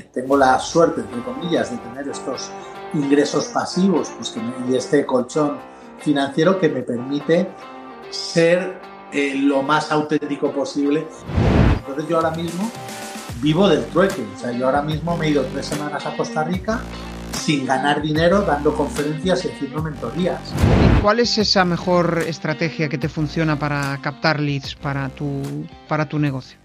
tengo la suerte, entre comillas, de tener estos ingresos pasivos pues y este colchón financiero que me permite ser eh, lo más auténtico posible. Entonces yo ahora mismo vivo del trueque. O sea, yo ahora mismo me he ido tres semanas a Costa Rica sin ganar dinero, dando conferencias y haciendo mentorías. ¿Cuál es esa mejor estrategia que te funciona para captar leads para tu, para tu negocio?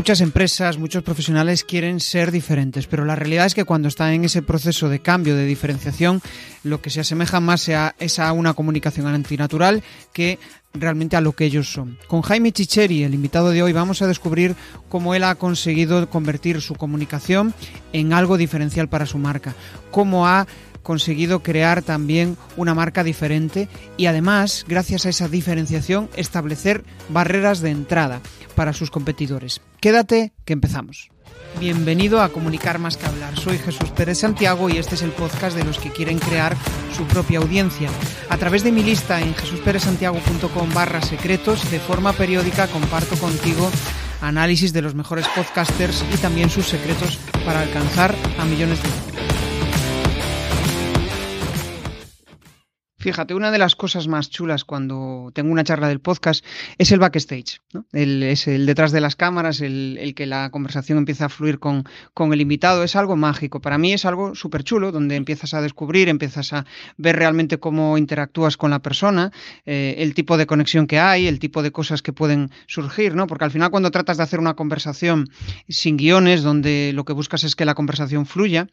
Muchas empresas, muchos profesionales quieren ser diferentes, pero la realidad es que cuando están en ese proceso de cambio, de diferenciación, lo que se asemeja más es a una comunicación antinatural que realmente a lo que ellos son. Con Jaime Chicheri, el invitado de hoy, vamos a descubrir cómo él ha conseguido convertir su comunicación en algo diferencial para su marca, cómo ha conseguido crear también una marca diferente y además, gracias a esa diferenciación, establecer barreras de entrada para sus competidores. Quédate que empezamos. Bienvenido a Comunicar más que hablar. Soy Jesús Pérez Santiago y este es el podcast de los que quieren crear su propia audiencia. A través de mi lista en jesusperezsantiago.com barra secretos, de forma periódica comparto contigo análisis de los mejores podcasters y también sus secretos para alcanzar a millones de Fíjate, una de las cosas más chulas cuando tengo una charla del podcast es el backstage, ¿no? el, es el detrás de las cámaras, el, que la conversación empieza a fluir con, el invitado, es algo mágico. Para mí es algo súper chulo, donde empiezas a descubrir, empiezas a ver realmente cómo interactúas con la persona, eh, el tipo de conexión que hay, el tipo de cosas que pueden surgir, ¿no? Porque al final cuando tratas de hacer una conversación sin guiones, donde lo que buscas es que la conversación fluya,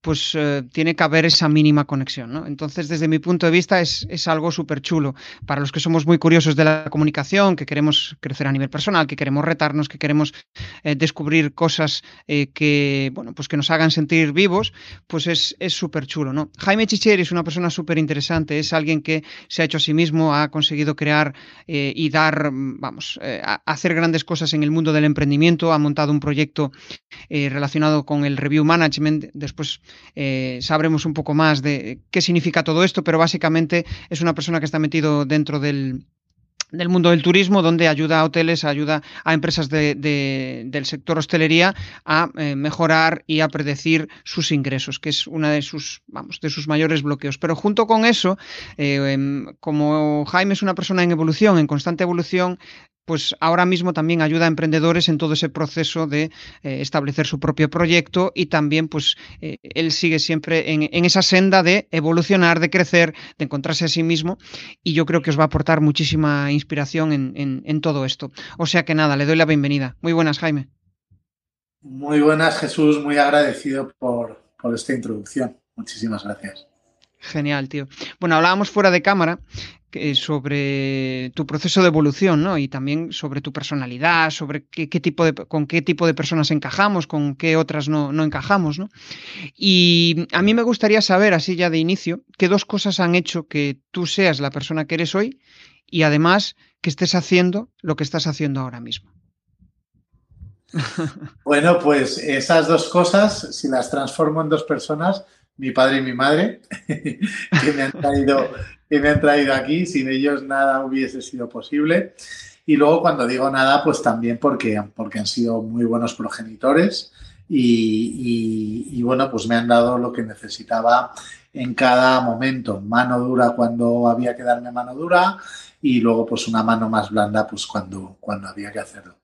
pues eh, tiene que haber esa mínima conexión. Entonces, desde mi punto de vista, es, algo súper chulo. Para los que somos muy curiosos de la comunicación, que queremos crecer a nivel personal, que queremos retarnos, que queremos eh, descubrir cosas eh, que, bueno, pues que nos hagan sentir vivos, pues es súper chulo, ¿no? Jaime Chicheri es una persona súper interesante, es alguien que se ha hecho a sí mismo, ha conseguido crear eh, y dar, vamos, hacer grandes cosas en el mundo del emprendimiento, ha montado un proyecto relacionado con el review management, después sabremos un poco más de qué significa todo esto, pero básicamente es una persona que está metido dentro del, mundo del turismo, donde ayuda a hoteles, ayuda a empresas del sector hostelería a eh, mejorar y a predecir sus ingresos, que es una de sus, vamos, de sus mayores bloqueos. Pero junto con eso, eh, em, como Jaime es una persona en evolución, en constante evolución, pues ahora mismo también ayuda a emprendedores en todo ese proceso de eh, establecer su propio proyecto y también pues eh, él sigue siempre en, esa senda de evolucionar, de crecer, de encontrarse a sí mismo y yo creo que os va a aportar muchísima inspiración en, todo esto. O sea que nada, le doy la bienvenida. Muy buenas, Jaime. Muy buenas, Jesús, muy agradecido por, por esta introducción. Muchísimas gracias. Genial, tío. Bueno, hablábamos fuera de cámara sobre tu proceso de evolución, ¿no? Y también sobre tu personalidad, sobre qué, tipo de, con qué tipo de personas encajamos, con qué otras no, no, encajamos, ¿no? Y a mí me gustaría saber, así ya de inicio, qué dos cosas han hecho que tú seas la persona que eres hoy y además que estés haciendo lo que estás haciendo ahora mismo. Bueno, pues esas dos cosas, si las transformo en dos personas, mi padre y mi madre, que me han traído, que me han traído aquí. Sin ellos nada hubiese sido posible. Y luego cuando digo nada, pues también porque, porque han sido muy buenos progenitores y, y, bueno, pues me han dado lo que necesitaba en cada momento. Mano dura cuando había que darme mano dura y luego pues una mano más blanda pues cuando, cuando había que hacerlo.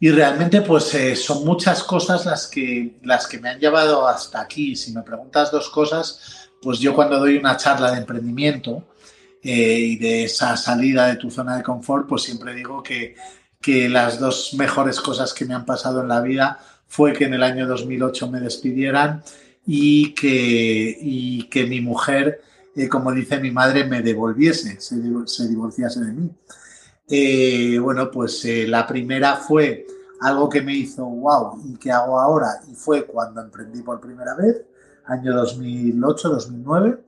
Y realmente, pues eh, son muchas cosas las que, las que me han llevado hasta aquí. Si me preguntas dos cosas, pues yo cuando doy una charla de emprendimiento eh, y de esa salida de tu zona de confort, pues siempre digo que, que las dos mejores cosas que me han pasado en la vida fue que en el año 2008 me despidieran y que, y que mi mujer, eh, como dice mi madre, me devolviese, se, se divorciase de mí. Eh, bueno, pues eh, la primera fue algo que me hizo wow y que hago ahora y fue cuando emprendí por primera vez, año 2008-2009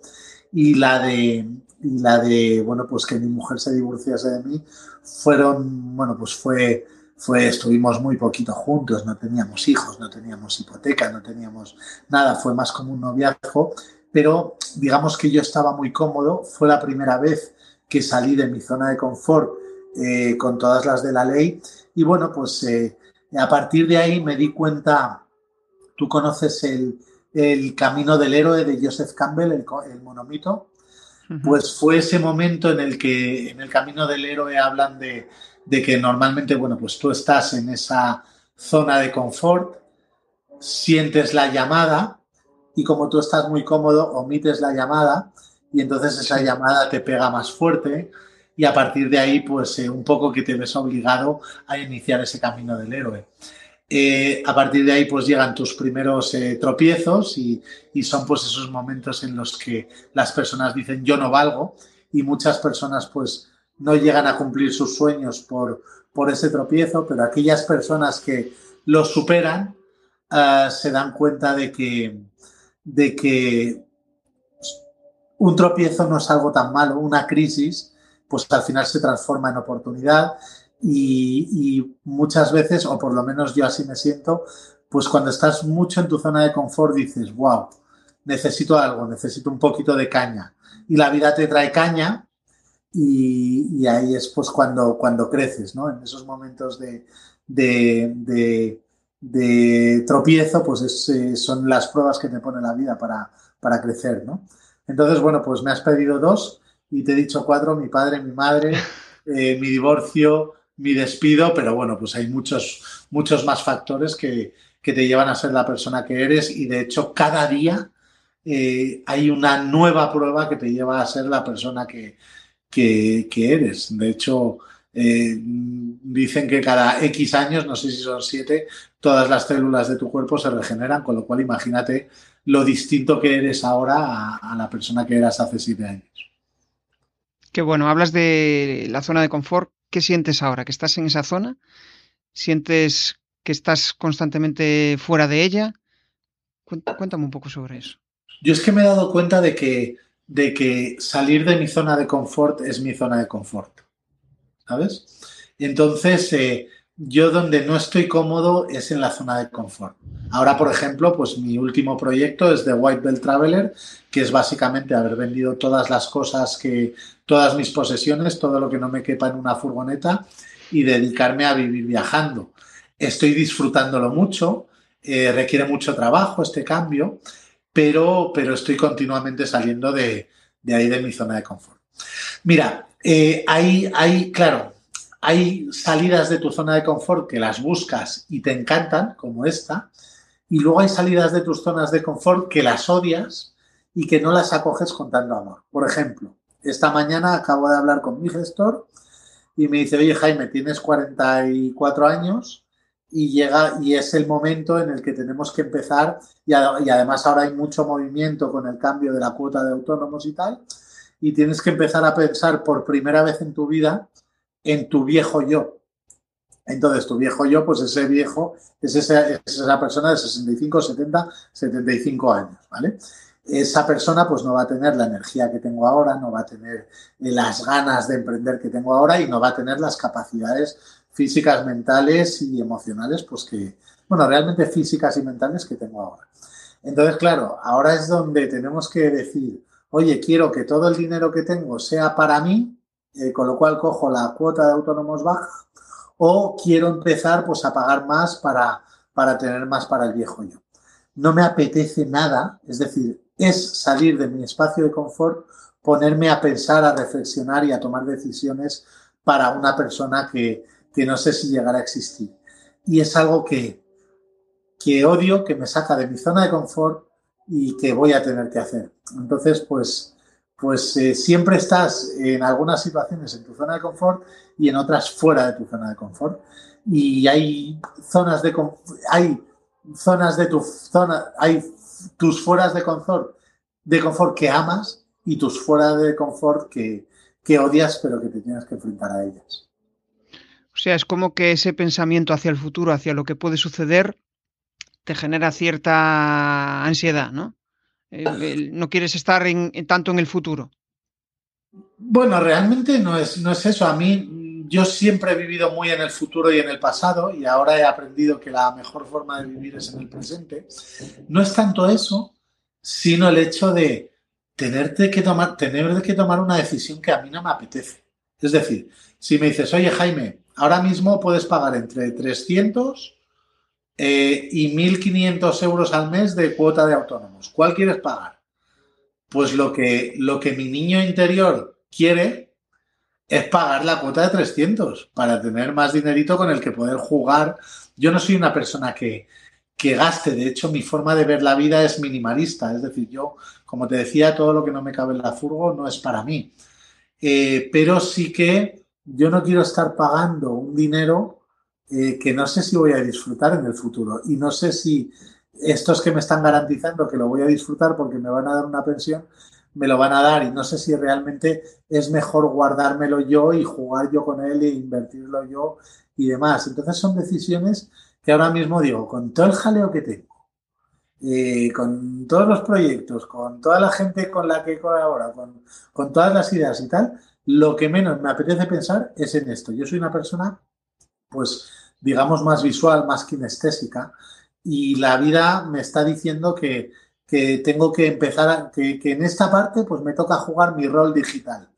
y la de y la de bueno pues que mi mujer se divorciase de mí fueron bueno pues fue fue estuvimos muy poquito juntos no teníamos hijos no teníamos hipoteca no teníamos nada fue más como un noviazgo. Pero digamos que yo estaba muy cómodo fue la primera vez que salí de mi zona de confort eh, con todas las de la ley. Y bueno, pues eh, a partir de ahí me di cuenta tú conoces el, camino del héroe de Joseph Campbell, el, monomito, pues fue ese momento en el que en el camino del héroe hablan de, de que normalmente, bueno, pues tú estás en esa zona de confort, sientes la llamada y como tú estás muy cómodo, omites la llamada y entonces esa llamada te pega más fuerte y a partir de ahí, pues eh, un poco que te ves obligado a iniciar ese camino del héroe. Eh, a partir de ahí, pues llegan tus primeros eh, tropiezos y, y, son pues esos momentos en los que las personas dicen yo no valgo y muchas personas pues no llegan a cumplir sus sueños por, por ese tropiezo, pero aquellas personas que lo superan se dan cuenta de que, de que un tropiezo no es algo tan malo, una crisis, pues al final se transforma en oportunidad y, muchas veces, o por lo menos yo así me siento, pues cuando estás mucho en tu zona de confort dices, wow, necesito algo, necesito un poquito de caña. Y la vida te trae caña y, ahí es pues cuando, cuando creces, ¿no? En esos momentos de, de, tropiezo, pues eh, son las pruebas que te pone la vida para, para crecer, ¿no? Entonces, bueno, pues me has pedido dos y te he dicho cuatro, mi padre, mi madre, eh, mi divorcio, mi despido, pero bueno, pues hay muchos, muchos más factores que, te llevan a ser la persona que eres y de hecho cada día eh, hay una nueva prueba que te lleva a ser la persona que, que, eres. De hecho, eh, dicen que cada X años, no sé si son siete, todas las células de tu cuerpo se regeneran, con lo cual imagínate lo distinto que eres ahora a la persona que eras hace siete años. Qué bueno, hablas de la zona de confort. ¿Qué sientes ahora? ¿Que estás en esa zona? ¿Sientes que estás constantemente fuera de ella? Cuéntame un poco sobre eso. Yo es que me he dado cuenta de que, de que salir de mi zona de confort es mi zona de confort. ¿Sabes? Entonces, eh, yo donde no estoy cómodo es en la zona de confort. Ahora, por ejemplo, pues mi último proyecto es de White Belt Traveler, que es básicamente haber vendido todas las cosas que, todas mis posesiones, todo lo que no me quepa en una furgoneta y dedicarme a vivir viajando. Estoy disfrutándolo mucho, eh, requiere mucho trabajo este cambio, pero, pero estoy continuamente saliendo de, ahí de mi zona de confort. Mira, eh, hay, claro, hay salidas de tu zona de confort que las buscas y te encantan, como esta, y luego hay salidas de tus zonas de confort que las odias y que no las acoges con tanto amor. Por ejemplo, esta mañana acabo de hablar con mi gestor y me dice, oye Jaime, tienes 44 años y llega y es el momento en el que tenemos que empezar y, y además ahora hay mucho movimiento con el cambio de la cuota de autónomos y tal y tienes que empezar a pensar por primera vez en tu vida en tu viejo yo. Entonces, tu viejo yo, pues ese viejo es esa, persona de 65, 70, 75 años, ¿vale? Esa persona pues no va a tener la energía que tengo ahora, no va a tener las ganas de emprender que tengo ahora y no va a tener las capacidades físicas, mentales y emocionales, pues que, bueno, realmente físicas y mentales que tengo ahora. Entonces, claro, ahora es donde tenemos que decir, oye, quiero que todo el dinero que tengo sea para mí eh, con lo cual cojo la cuota de autónomos baja o quiero empezar pues a pagar más para, para tener más para el viejo yo. No me apetece nada, es decir, es salir de mi espacio de confort, ponerme a pensar, a reflexionar y a tomar decisiones para una persona que, que no sé si llegará a existir. Y es algo que, que odio, que me saca de mi zona de confort y que voy a tener que hacer. Entonces, pues pues eh, siempre estás en algunas situaciones en tu zona de confort y en otras fuera de tu zona de confort. Y hay zonas de hay zonas de tu zona, hay tus fueras de confort, de confort que amas y tus fuera de confort que, que odias pero que te tienes que enfrentar a ellas. O sea, es como que ese pensamiento hacia el futuro, hacia lo que puede suceder, te genera cierta ansiedad, ¿no? No quieres estar tanto en el futuro. Bueno, realmente no es, no es eso. A mí, yo siempre he vivido muy en el futuro y en el pasado y ahora he aprendido que la mejor forma de vivir es en el presente. No es tanto eso, sino el hecho de tenerte que tomar, tener que tomar una decisión que a mí no me apetece. Es decir, si me dices, oye Jaime, ahora mismo puedes pagar entre 300 eh, y 1.500 euros al mes de cuota de autónomos. ¿Cuál quieres pagar? Pues lo que, lo que mi niño interior quiere es pagar la cuota de 300 para tener más dinerito con el que poder jugar. Yo no soy una persona que, que gaste, de hecho mi forma de ver la vida es minimalista, es decir, yo, como te decía, todo lo que no me cabe en la furgo no es para mí. Eh, pero sí que yo no quiero estar pagando un dinero eh, que no sé si voy a disfrutar en el futuro y no sé si estos que me están garantizando que lo voy a disfrutar porque me van a dar una pensión, me lo van a dar y no sé si realmente es mejor guardármelo yo y jugar yo con él e invertirlo yo y demás. Entonces son decisiones que ahora mismo digo, con todo el jaleo que tengo, eh, con todos los proyectos, con toda la gente con la que colabora, con, con todas las ideas y tal, lo que menos me apetece pensar es en esto. Yo soy una persona, pues, digamos, más visual, más kinestésica, y la vida me está diciendo que, tengo que empezar, a, que, en esta parte pues me toca jugar mi rol digital.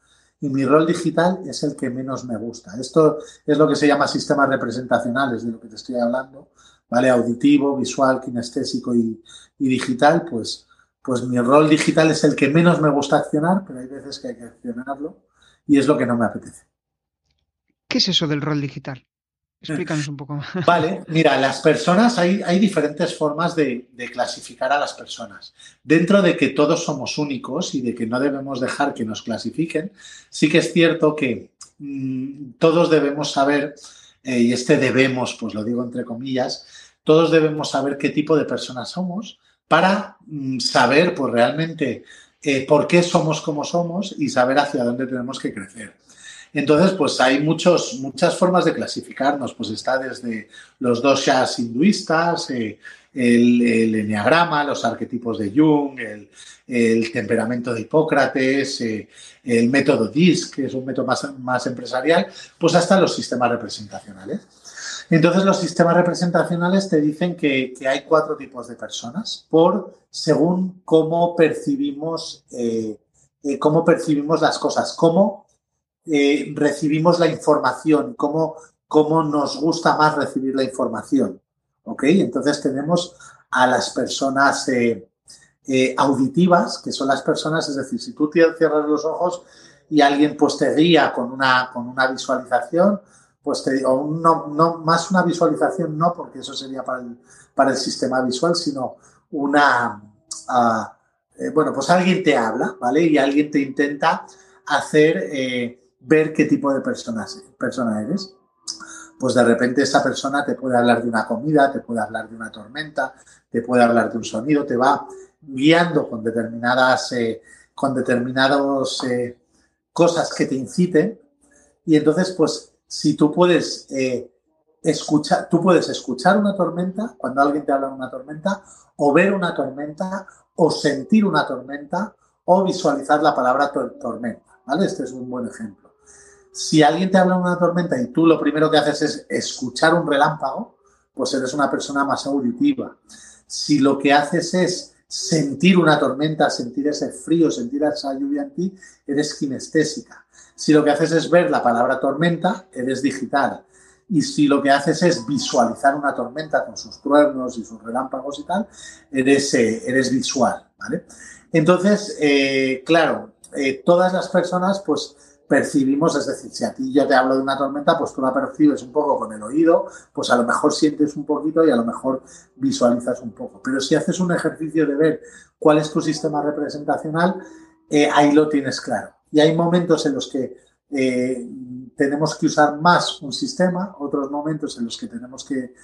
Y mi rol digital es el que menos me gusta. Esto es lo que se llama sistemas representacionales, de lo que te estoy hablando, ¿vale? Auditivo, visual, kinestésico y, digital, pues, pues mi rol digital es el que menos me gusta accionar, pero hay veces que hay que accionarlo y es lo que no me apetece. ¿Qué es eso del rol digital? Explícanos un poco más. Vale, mira, las personas, hay, hay diferentes formas de, clasificar a las personas. Dentro de que todos somos únicos y de que no debemos dejar que nos clasifiquen, sí que es cierto que mm, todos debemos saber, eh, y este debemos, pues lo digo entre comillas, todos debemos saber qué tipo de personas somos para mm, saber, pues realmente, eh, por qué somos como somos y saber hacia dónde tenemos que crecer. Entonces, pues hay muchos, muchas formas de clasificarnos. Pues está desde los dos shas hinduistas, eh, el, el, enneagrama, los arquetipos de Jung, el, temperamento de Hipócrates, eh, el método DISC, que es un método más, más empresarial, pues hasta los sistemas representacionales. Entonces, los sistemas representacionales te dicen que, hay cuatro tipos de personas por según cómo percibimos, eh, cómo percibimos las cosas, cómo eh, recibimos la información, cómo, cómo nos gusta más recibir la información. ¿Ok? Entonces tenemos a las personas eh, eh, auditivas, que son las personas, es decir, si tú cierras los ojos y alguien pues te guía con una, con una visualización, pues te digo, no, no, más una visualización no, porque eso sería para el, para el sistema visual, sino una, ah, bueno, pues alguien te habla, ¿vale? Y alguien te intenta hacer ver qué tipo de persona, persona eres. Pues de repente esa persona te puede hablar de una comida, te puede hablar de una tormenta, te puede hablar de un sonido, te va guiando con determinadas, eh, con determinados eh, cosas que te inciten. Y entonces, pues, si tú puedes eh, escuchar, tú puedes escuchar una tormenta cuando alguien te habla de una tormenta, o ver una tormenta, o sentir una tormenta, o visualizar la palabra tormenta. ¿Vale? Este es un buen ejemplo. Si alguien te habla de una tormenta y tú lo primero que haces es escuchar un relámpago, pues eres una persona más auditiva. Si lo que haces es sentir una tormenta, sentir ese frío, sentir esa lluvia en ti, eres kinestésica. Si lo que haces es ver la palabra tormenta, eres digital. Y si lo que haces es visualizar una tormenta con sus truenos y sus relámpagos y tal, eres, eh, eres visual. Entonces, eh, claro, eh, todas las personas, pues percibimos, es decir, si a ti yo te hablo de una tormenta, pues tú la percibes un poco con el oído, pues a lo mejor sientes un poquito y a lo mejor visualizas un poco. Pero si haces un ejercicio de ver cuál es tu sistema representacional, eh, ahí lo tienes claro. Y hay momentos en los que eh, tenemos que usar más un sistema, otros momentos en los que tenemos que,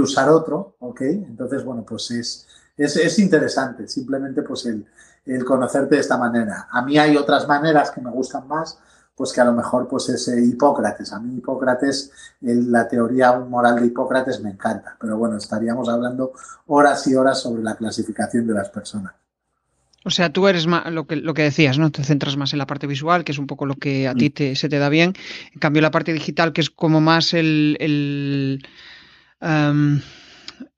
usar otro, ¿ok? Entonces, bueno, pues es, es, interesante, simplemente pues el conocerte de esta manera. A mí hay otras maneras que me gustan más, pues que a lo mejor pues es Hipócrates. A mí Hipócrates, la teoría moral de Hipócrates me encanta, pero bueno, estaríamos hablando horas y horas sobre la clasificación de las personas. O sea, tú eres más, lo que, lo que decías, ¿no? Te centras más en la parte visual, que es un poco lo que a ti mm. te, se te da bien. En cambio, la parte digital, que es como más el...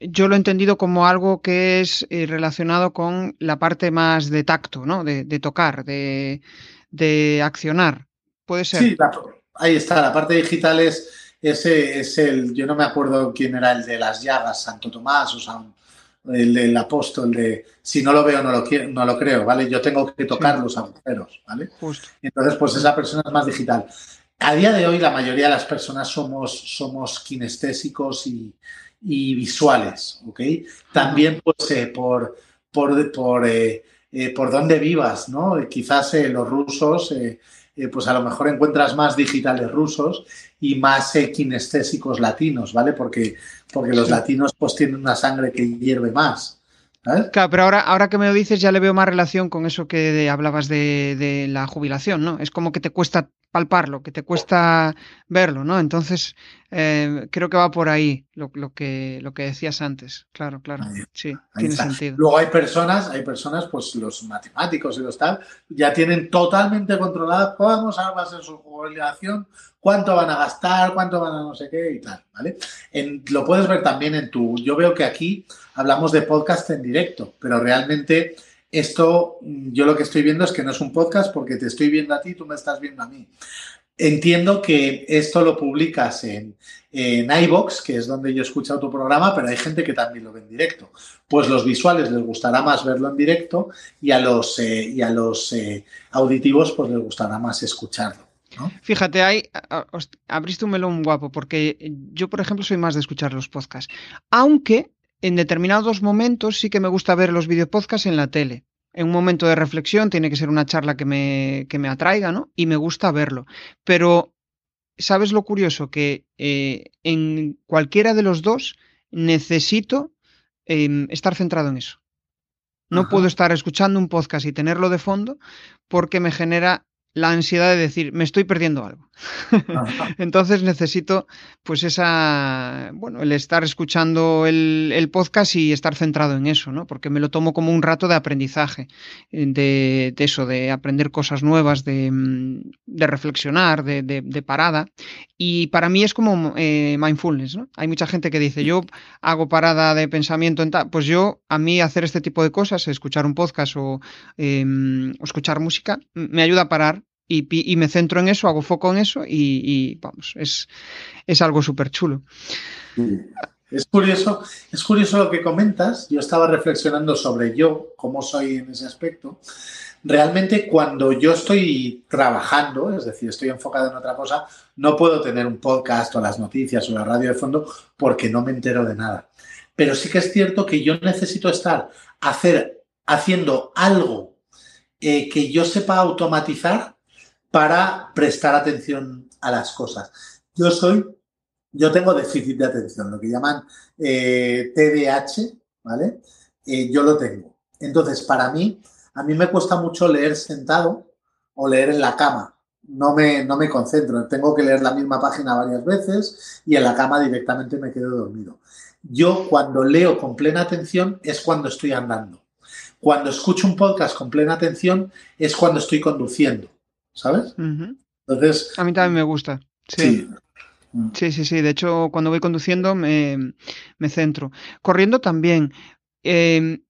Yo lo he entendido como algo que es eh, relacionado con la parte más de tacto, ¿no? De, tocar, de, de accionar. Puede ser. Sí, ahí está. La parte digital es, ese es el, yo no me acuerdo quién era el de las llagas, Santo Tomás o San, el del apóstol de si no lo veo no lo, quiero, no lo creo, ¿vale? Yo tengo que tocar los agujeros, ¿vale? Entonces, pues esa persona es más digital. A día de hoy la mayoría de las personas somos, somos kinestésicos y, visuales, ¿ok? También pues eh, por, por, por, eh, eh, por dónde vivas, ¿no? Quizás los rusos eh, pues a lo mejor encuentras más digitales rusos y más eh, kinestésicos latinos, ¿vale? Porque, porque los latinos pues tienen una sangre que hierve más. Claro, pero ahora, ahora que me lo dices ya le veo más relación con eso que hablabas de, de, la jubilación, ¿no? Es como que te cuesta palparlo, que te cuesta verlo, ¿no? Entonces, eh, creo que va por ahí lo, que, lo que decías antes. Claro, claro. sí, tiene sentido. Luego hay personas, hay personas, pues los matemáticos y los tal, ya tienen totalmente controlada cómo va a ser su jubilación, cuánto van a gastar, cuánto van a no sé qué y tal, ¿vale? lo puedes ver también en tu. Yo veo que aquí hablamos de podcast en directo, pero realmente esto, yo lo que estoy viendo es que no es un podcast porque te estoy viendo a ti, tú me estás viendo a mí. Entiendo que esto lo publicas en, en iBox, que es donde yo he escuchado tu programa, pero hay gente que también lo ve en directo. Pues los visuales les gustará más verlo en directo y a los, eh, y a los eh, auditivos pues les gustará más escucharlo. Fíjate, hay, abriste un melón guapo, porque yo, por ejemplo, soy más de escuchar los podcasts. Aunque en determinados momentos sí que me gusta ver los videopodcasts en la tele. En un momento de reflexión tiene que ser una charla que me, que me atraiga, ¿no? Y me gusta verlo. Pero, ¿sabes lo curioso? Que eh, en cualquiera de los dos necesito em, estar centrado en eso. No puedo estar escuchando un podcast y tenerlo de fondo porque me genera la ansiedad de decir, me estoy perdiendo algo. Entonces necesito, pues esa, bueno, el estar escuchando el, podcast y estar centrado en eso, ¿no? Porque me lo tomo como un rato de aprendizaje, eh, de, eso, de aprender cosas nuevas, de, mm, reflexionar, de, parada. Y para mí es como eh, mindfulness, ¿no? Hay mucha gente que dice, yo hago parada de pensamiento en tal. Pues yo, a mí hacer este tipo de cosas, escuchar un podcast o, em, o escuchar música, me ayuda a parar y, me centro en eso, hago foco en eso y, vamos, es, es algo súper chulo. Es curioso, es curioso lo que comentas. Yo estaba reflexionando sobre yo, cómo soy en ese aspecto. Realmente cuando yo estoy trabajando, es decir, estoy enfocado en otra cosa, no puedo tener un podcast o las noticias o la radio de fondo porque no me entero de nada. Pero sí que es cierto que yo necesito estar hacer, haciendo algo eh, que yo sepa automatizar para prestar atención a las cosas. Yo soy, yo tengo déficit de atención, lo que llaman eh, TDAH, ¿vale? Eh, yo lo tengo. Entonces, para mí, a mí me cuesta mucho leer sentado o leer en la cama. No me, no me concentro, tengo que leer la misma página varias veces y en la cama directamente me quedo dormido. Yo cuando leo con plena atención es cuando estoy andando. Cuando escucho un podcast con plena atención es cuando estoy conduciendo. ¿Sabes? Entonces. A mí también me gusta. Sí. sí. Sí, sí, De hecho, cuando voy conduciendo me, centro. Corriendo también. Em,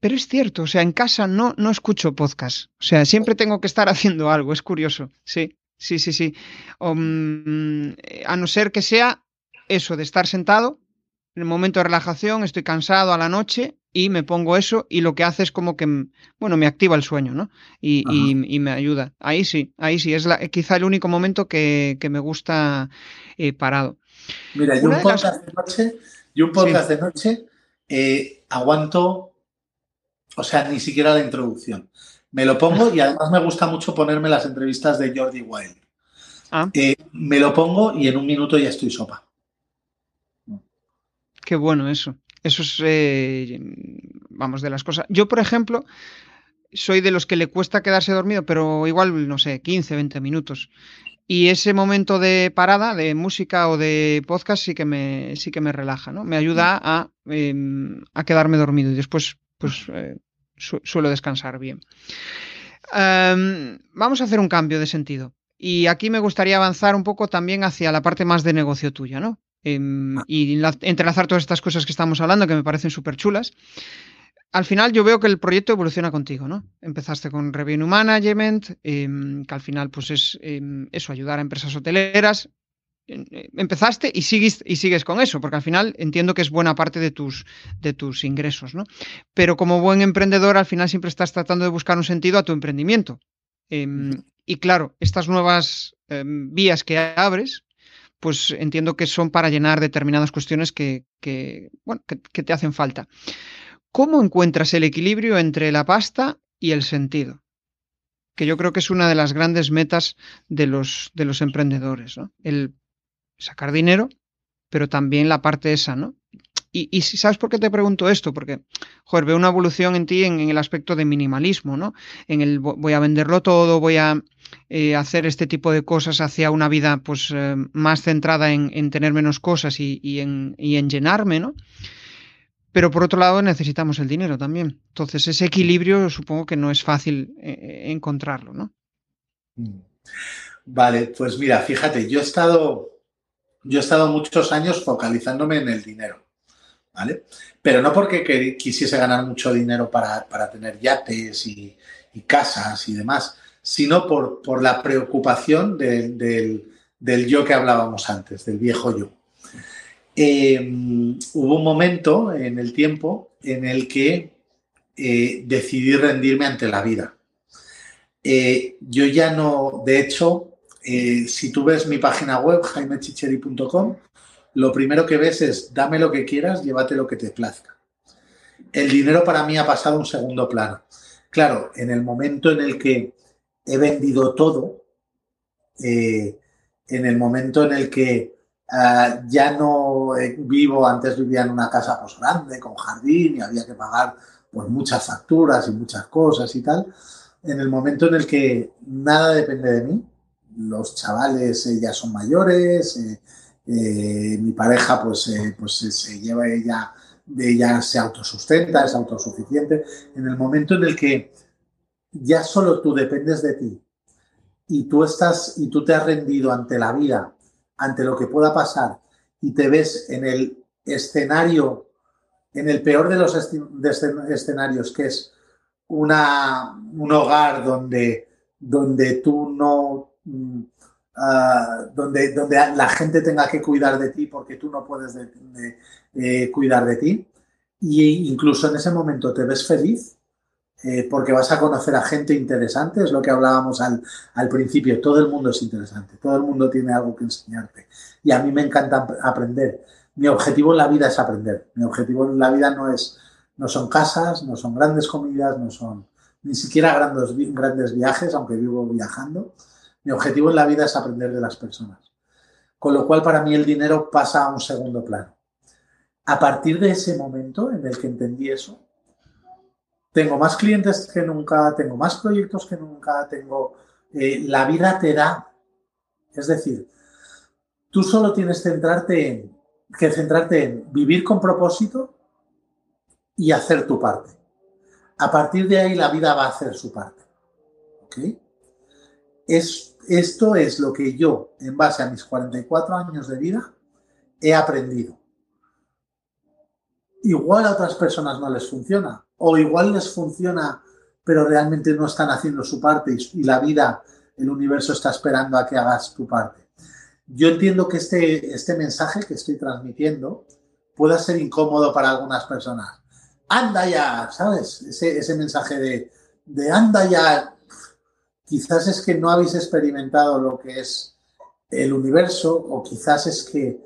pero es cierto, o sea, en casa no, no escucho podcast. O sea, siempre tengo que estar haciendo algo. Es curioso. Sí, sí, sí, sí. Mm, a no ser que sea eso de estar sentado en el momento de relajación, estoy cansado a la noche y me pongo eso y lo que hace es como que, bueno, me activa el sueño, ¿no? Y, me ayuda. Ahí sí, ahí sí, es la, quizá el único momento que, me gusta eh, parado. Mira, yo un, podcast de noche, yo un podcast de noche eh, aguanto, o sea, ni siquiera la introducción. Me lo pongo y además me gusta mucho ponerme las entrevistas de Jordi Wild. Ah. Eh, me lo pongo y en un minuto ya estoy sopa. Qué bueno eso. Eso es, eh, vamos, de las cosas. Yo, por ejemplo, soy de los que le cuesta quedarse dormido, pero igual, no sé, 15, 20 minutos. Y ese momento de parada, de música o de podcast, sí que me, sí que me relaja, ¿no? Me ayuda a, em, quedarme dormido y después, pues, eh, suelo descansar bien. Em, vamos a hacer un cambio de sentido. Y aquí me gustaría avanzar un poco también hacia la parte más de negocio tuya, ¿no? Em, ah. y entrelazar todas estas cosas que estamos hablando, que me parecen súper chulas. Al final yo veo que el proyecto evoluciona contigo, ¿no? Empezaste con Revenue Management, em, que al final pues es em, eso, ayudar a empresas hoteleras. empezaste y sigues, y sigues con eso, porque al final entiendo que es buena parte de tus, de tus ingresos, ¿no? Pero como buen emprendedor, al final siempre estás tratando de buscar un sentido a tu emprendimiento. Em, y claro, estas nuevas vías que abres, pues entiendo que son para llenar determinadas cuestiones que, bueno, que te hacen falta. ¿Cómo encuentras el equilibrio entre la pasta y el sentido? Que yo creo que es una de las grandes metas de los, de los emprendedores, ¿no? El sacar dinero, pero también la parte esa, ¿no? Y, ¿sabes por qué te pregunto esto? Porque, joder, veo una evolución en ti en, el aspecto de minimalismo, ¿no? En el voy a venderlo todo, voy a eh, hacer este tipo de cosas hacia una vida pues eh, más centrada en, tener menos cosas y, en, y en llenarme, ¿no? Pero por otro lado necesitamos el dinero también. Entonces ese equilibrio supongo que no es fácil eh, encontrarlo, ¿no? Vale, pues mira, fíjate, yo he estado, yo he estado muchos años focalizándome en el dinero, Pero no porque quisiese ganar mucho dinero para, tener yates y, casas y demás, sino por, por la preocupación del yo que hablábamos antes, del viejo yo. Em, hubo un momento en el tiempo en el que eh, decidí rendirme ante la vida. Eh, yo ya no, de hecho, eh, si tú ves mi página web, jaimechicheri.com, lo primero que ves es dame lo que quieras, llévate lo que te plazca. El dinero para mí ha pasado a un segundo plano. Claro, en el momento en el que he vendido todo, en el momento en el que eh, ya no eh, vivo, antes vivía en una casa pues grande, con jardín y había que pagar pues muchas facturas y muchas cosas y tal. En el momento en el que nada depende de mí, los chavales eh, ya son mayores, mi pareja pues, pues se lleva ella, ella se autosustenta, es autosuficiente. En el momento en el que ya solo tú dependes de ti y tú estás y tú te has rendido ante la vida ante lo que pueda pasar y te ves en el escenario, en el peor de los escenarios, que es una, un hogar donde, donde tú no... Ah, donde, donde la gente tenga que cuidar de ti porque tú no puedes de, cuidar de ti. Y incluso en ese momento te ves feliz, eh, porque vas a conocer a gente interesante, es lo que hablábamos al, al, principio, todo el mundo es interesante, todo el mundo tiene algo que enseñarte y a mí me encanta aprender. Mi objetivo en la vida es aprender, mi objetivo en la vida no, es, no son casas, no son grandes comidas, no son ni siquiera grandes, grandes viajes, aunque vivo viajando. Mi objetivo en la vida es aprender de las personas. Con lo cual para mí el dinero pasa a un segundo plano. A partir de ese momento en el que entendí eso, tengo más clientes que nunca, tengo más proyectos que nunca, tengo... Eh, la vida te da. Es decir, tú solo tienes centrarte que centrarte en vivir con propósito y hacer tu parte. A partir de ahí la vida va a hacer su parte. Es, esto es lo que yo, en base a mis 44 años de vida, he aprendido. Igual a otras personas no les funciona, o igual les funciona, pero realmente no están haciendo su parte y, la vida, el universo está esperando a que hagas tu parte. Yo entiendo que este, este mensaje que estoy transmitiendo pueda ser incómodo para algunas personas. Anda ya, ¿sabes? Ese, mensaje de, de anda ya, quizás es que no habéis experimentado lo que es el universo o quizás es que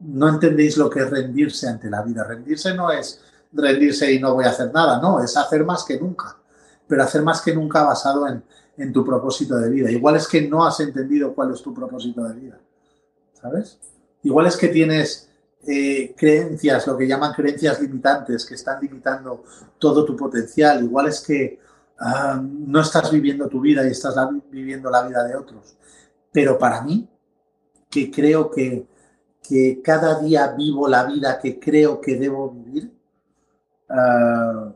no entendéis lo que es rendirse ante la vida. Rendirse no es rendirse y no voy a hacer nada. No, es hacer más que nunca. Pero hacer más que nunca basado en, tu propósito de vida. Igual es que no has entendido cuál es tu propósito de vida. ¿Sabes? Igual es que tienes eh, creencias, lo que llaman creencias limitantes, que están limitando todo tu potencial. Igual es que ah, no estás viviendo tu vida y estás viviendo la vida de otros. Pero para mí, que creo que, que cada día vivo la vida que creo que debo vivir, Ah,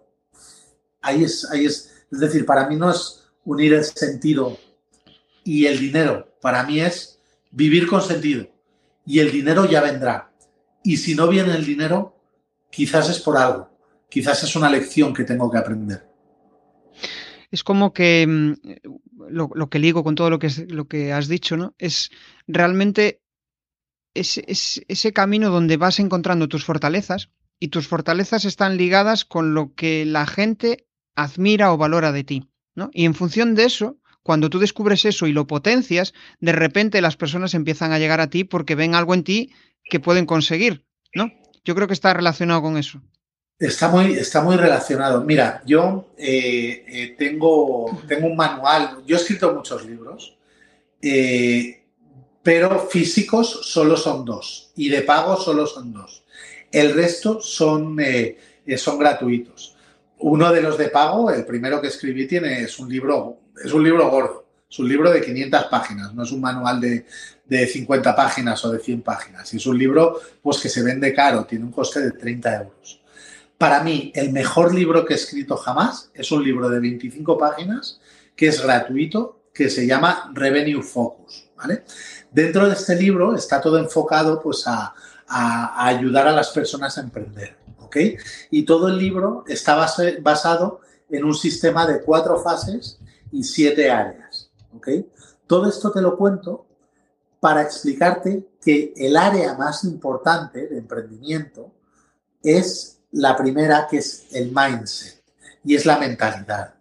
ahí, es, ahí es, es decir, para mí no es unir el sentido y el dinero, para mí es vivir con sentido y el dinero ya vendrá. Y si no viene el dinero, quizás es por algo, quizás es una lección que tengo que aprender. Es como que mm, lo, que ligo con todo lo que, lo que has dicho, ¿no? Es realmente es, ese camino donde vas encontrando tus fortalezas y tus fortalezas están ligadas con lo que la gente admira o valora de ti. ¿no? Y en función de eso, cuando tú descubres eso y lo potencias, de repente las personas empiezan a llegar a ti porque ven algo en ti que pueden conseguir, ¿no? Yo creo que está relacionado con eso. Está muy, está muy relacionado. Mira, yo eh, eh, tengo, tengo un manual, yo he escrito muchos libros, eh, pero físicos solo son dos y de pago solo son dos. El resto son, son gratuitos. Uno de los de pago, el primero que escribí, tiene, es un libro, es un libro gordo, es un libro de 500 páginas, no es un manual de, de 50 páginas o de 100 páginas. Es un libro pues, que se vende caro, tiene un coste de 30 euros. Para mí, el mejor libro que he escrito jamás es un libro de 25 páginas que es gratuito, que se llama Revenue Focus. Dentro de este libro está todo enfocado pues, a, ayudar a las personas a emprender. ¿okay? Y todo el libro está basado en un sistema de cuatro fases y siete áreas. ¿okay? Todo esto te lo cuento para explicarte que el área más importante de emprendimiento es la primera, que es el mindset, y es la mentalidad.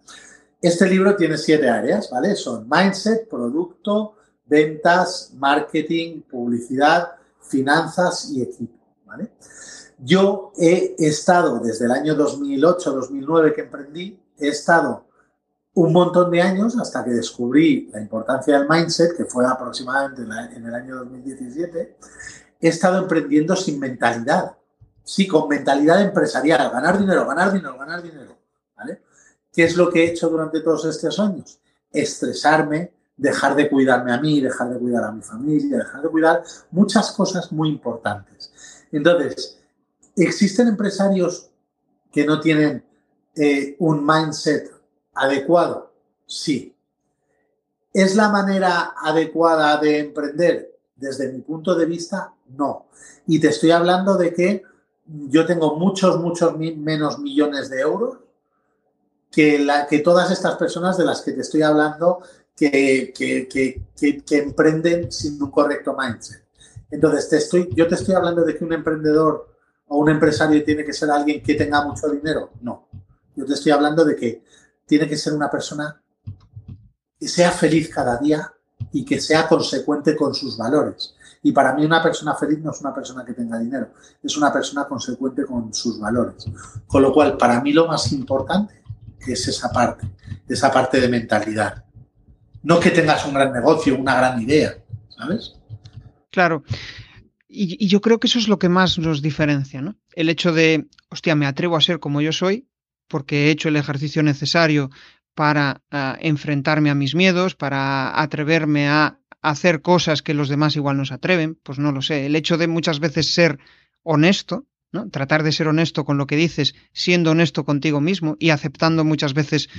Este libro tiene siete áreas, ¿vale? Son mindset, producto, ventas, marketing, publicidad, finanzas y equipo, ¿vale? Yo he estado desde el año 2008-2009 que emprendí, he estado un montón de años hasta que descubrí la importancia del mindset, que fue aproximadamente en el año 2017, he estado emprendiendo sin mentalidad. Sí, con mentalidad empresarial, ganar dinero, ganar dinero, ganar dinero. ¿vale? ¿Qué es lo que he hecho durante todos estos años? Estresarme, dejar de cuidarme a mí, dejar de cuidar a mi familia, dejar de cuidar muchas cosas muy importantes. Entonces, ¿existen empresarios que no tienen eh, un mindset adecuado? Sí. ¿Es la manera adecuada de emprender? Desde mi punto de vista, no. Y te estoy hablando de que yo tengo muchos, muchos menos millones de euros que, la, que todas estas personas de las que te estoy hablando que, que, emprenden sin un correcto mindset. Entonces, te estoy, yo te estoy hablando de que un emprendedor o un empresario tiene que ser alguien que tenga mucho dinero. No. Yo te estoy hablando de que tiene que ser una persona que sea feliz cada día y que sea consecuente con sus valores. Y para mí una persona feliz no es una persona que tenga dinero, es una persona consecuente con sus valores. Con lo cual, para mí lo más importante es esa parte, esa parte de mentalidad. No que tengas un gran negocio, una gran idea, ¿sabes? Claro. Y, yo creo que eso es lo que más nos diferencia, ¿no? El hecho de, hostia, me atrevo a ser como yo soy porque he hecho el ejercicio necesario para ah, enfrentarme a mis miedos, para atreverme a hacer cosas que los demás igual no se atreven, pues no lo sé. El hecho de muchas veces ser honesto, ¿no? Tratar de ser honesto con lo que dices, siendo honesto contigo mismo y aceptando muchas veces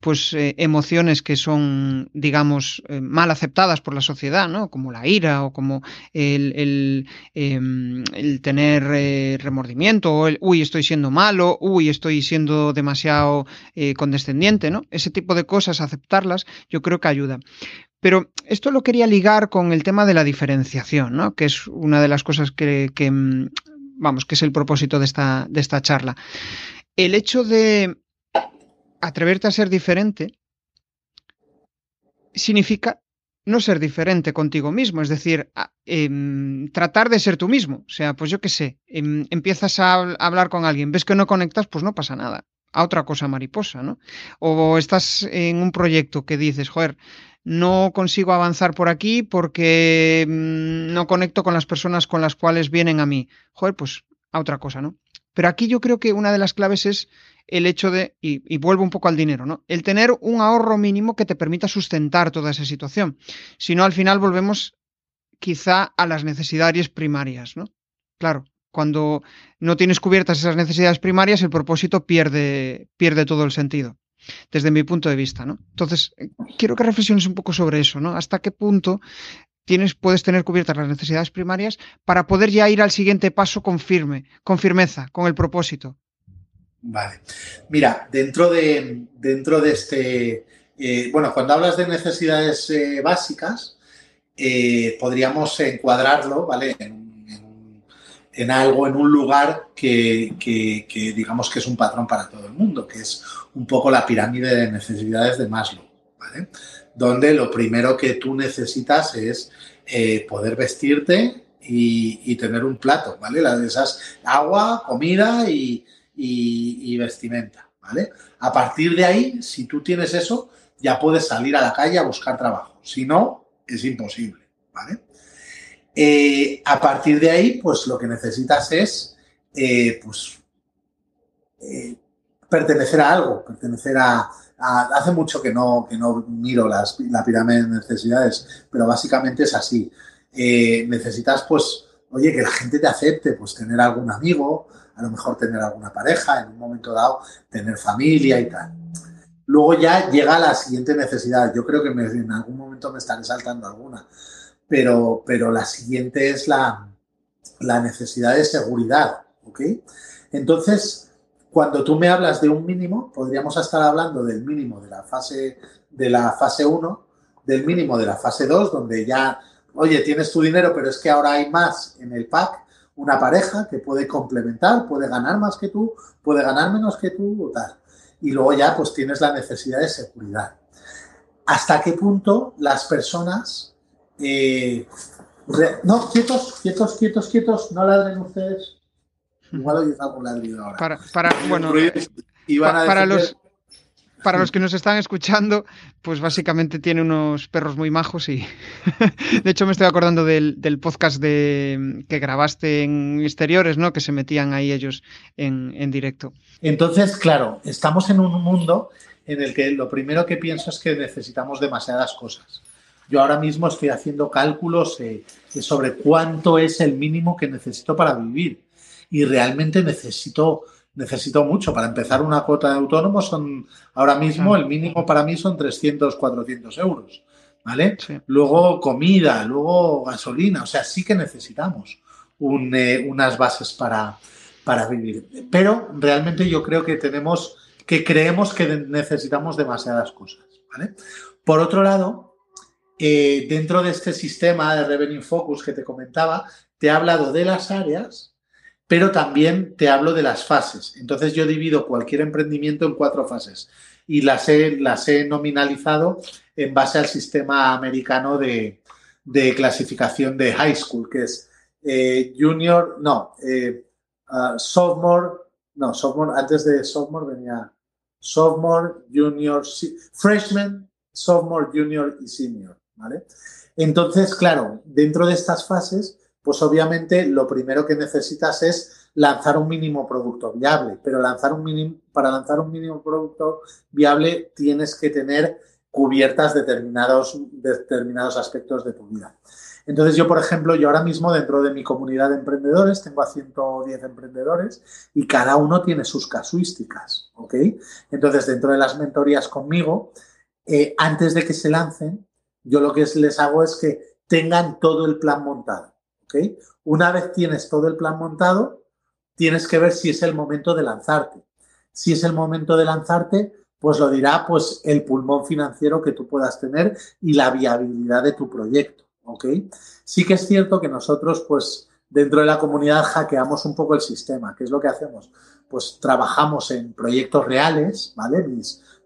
pues eh, emociones que son, digamos, eh, mal aceptadas por la sociedad, ¿no? Como la ira o como el, el, em, tener eh, remordimiento o el, uy, estoy siendo malo, uy, estoy siendo demasiado condescendiente, ¿no? Ese tipo de cosas, aceptarlas, yo creo que ayuda. Pero esto lo quería ligar con el tema de la diferenciación, ¿no? que es una de las cosas que, mm, vamos, que es el propósito de esta, de esta charla. El hecho de atreverte a ser diferente significa no ser diferente contigo mismo, es decir, em, tratar de ser tú mismo. O sea, pues yo qué sé, em, empiezas a hablar con alguien, ves que no conectas, pues no pasa nada. A otra cosa mariposa, ¿no? O estás en un proyecto que dices, joder, no consigo avanzar por aquí porque mm, no conecto con las personas con las cuales vienen a mí. Joder, pues a otra cosa, ¿no? Pero aquí yo creo que una de las claves es el hecho de, y, vuelvo un poco al dinero, ¿no? El tener un ahorro mínimo que te permita sustentar toda esa situación. Si no, al final volvemos quizá a las necesidades primarias, ¿no? Claro, cuando no tienes cubiertas esas necesidades primarias, el propósito pierde, pierde todo el sentido desde mi punto de vista, ¿no? Entonces, eh, quiero que reflexiones un poco sobre eso, ¿no? ¿Hasta qué punto tienes, puedes tener cubiertas las necesidades primarias para poder ya ir al siguiente paso con firme, con firmeza, con el propósito? Vale. Mira, dentro de, dentro de este, eh, bueno, cuando hablas de necesidades eh, básicas, podríamos encuadrarlo, ¿vale? En algo, en un lugar que, que, digamos que es un patrón para todo el mundo, que es un poco la pirámide de necesidades de Maslow, ¿vale? Donde lo primero que tú necesitas es eh, poder vestirte y, tener un plato, ¿vale? Las esas agua, comida y, y, vestimenta, ¿vale? A partir de ahí, si tú tienes eso, ya puedes salir a la calle a buscar trabajo. Si no, es imposible, ¿vale? Eh, a partir de ahí, pues lo que necesitas es, eh, pues, eh, pertenecer a algo, pertenecer a, Hace mucho que no, que no miro la pirámide de necesidades, pero básicamente es así. necesitas, pues, oye, que la gente te acepte, pues tener algún amigo, a lo mejor tener alguna pareja, en un momento dado tener familia y tal. Luego ya llega la siguiente necesidad. Yo creo que en algún momento me estaré saltando alguna pero, pero la siguiente es la, la necesidad de seguridad, ¿ok? Entonces, cuando tú me hablas de un mínimo, podríamos estar hablando del mínimo de la fase de la fase 1, del mínimo de la fase 2, donde ya, oye, tienes tu dinero, pero es que ahora hay más en el pack, una pareja que puede complementar, puede ganar más que tú, puede ganar menos que tú, o tal. Y luego ya pues tienes la necesidad de seguridad. ¿Hasta qué punto las personas eh, no, quietos, quietos, quietos, quietos, no ladren ustedes. Igual hoy algún ladrido ahora. Para, para bueno, para los para los que nos están escuchando, pues básicamente tiene unos perros muy majos y de hecho me estoy acordando del, podcast de, que grabaste en exteriores, ¿no? Que se metían ahí ellos en, en, directo. Entonces, claro, estamos en un mundo en el que lo primero que pienso es que necesitamos demasiadas cosas. Yo ahora mismo estoy haciendo cálculos eh, sobre cuánto es el mínimo que necesito para vivir. Y realmente necesito, necesito mucho. Para empezar, una cuota de autónomo son, ahora mismo el mínimo para mí son 300, 400 euros. ¿Vale? Luego comida, luego gasolina. O sea, sí que necesitamos eh, unas bases para, para vivir. Pero realmente yo creo que tenemos, que creemos que necesitamos demasiadas cosas. ¿vale? Por otro lado, eh, dentro de este sistema de Revenue Focus que te comentaba, te he hablado de las áreas, pero también te hablo de las fases. Entonces yo divido cualquier emprendimiento en cuatro fases y las he, las he nominalizado en base al sistema americano de, clasificación de high school, que es eh, junior, no, eh, uh, sophomore, no, sophomore, antes de sophomore venía sophomore, junior, freshman, sophomore, junior y senior. ¿Vale? Entonces, claro, dentro de estas fases, pues obviamente lo primero que necesitas es lanzar un mínimo producto viable, pero lanzar un mínimo, para lanzar un mínimo producto viable tienes que tener cubiertas determinados, determinados aspectos de tu vida. Entonces yo, por ejemplo, yo ahora mismo dentro de mi comunidad de emprendedores tengo a 110 emprendedores y cada uno tiene sus casuísticas, ¿ok? Entonces dentro de las mentorías conmigo, eh, antes de que se lancen, yo lo que les hago es que tengan todo el plan montado. Una vez tienes todo el plan montado, tienes que ver si es el momento de lanzarte. Si es el momento de lanzarte, pues lo dirá pues el pulmón financiero que tú puedas tener y la viabilidad de tu proyecto. Sí que es cierto que nosotros, pues dentro de la comunidad hackeamos un poco el sistema. ¿Qué es lo que hacemos? Pues trabajamos en proyectos reales, ¿vale?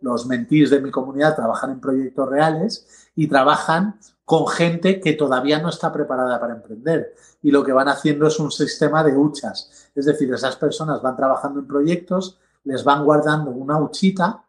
los mentis de mi comunidad trabajan en proyectos reales y trabajan con gente que todavía no está preparada para emprender. Y lo que van haciendo es un sistema de huchas. Es decir, esas personas van trabajando en proyectos, les van guardando una huchita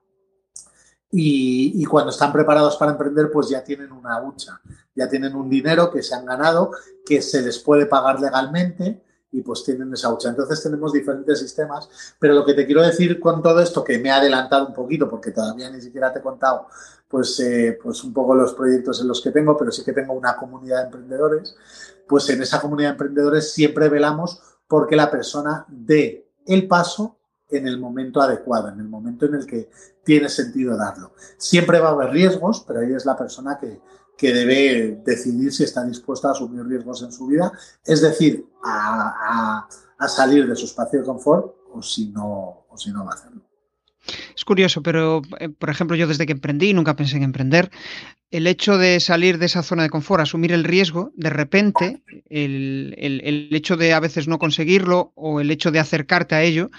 y, cuando están preparados para emprender, pues ya tienen una hucha, ya tienen un dinero que se han ganado, que se les puede pagar legalmente y pues tienen esa hucha. Entonces tenemos diferentes sistemas, pero lo que te quiero decir con todo esto, que me ha adelantado un poquito, porque todavía ni siquiera te he contado pues, eh, pues un poco los proyectos en los que tengo, pero sí que tengo una comunidad de emprendedores, pues en esa comunidad de emprendedores siempre velamos porque la persona dé el paso en el momento adecuado, en el momento en el que tiene sentido darlo. Siempre va a haber riesgos, pero ahí es la persona que, que debe decidir si está dispuesta a asumir riesgos en su vida, es decir, a, salir de su espacio de confort o si no, o si no va a hacerlo. Es curioso, pero eh, por ejemplo, yo desde que emprendí, nunca pensé en emprender, el hecho de salir de esa zona de confort, asumir el riesgo, de repente, el, el, hecho de a veces no conseguirlo o el hecho de acercarte a ello,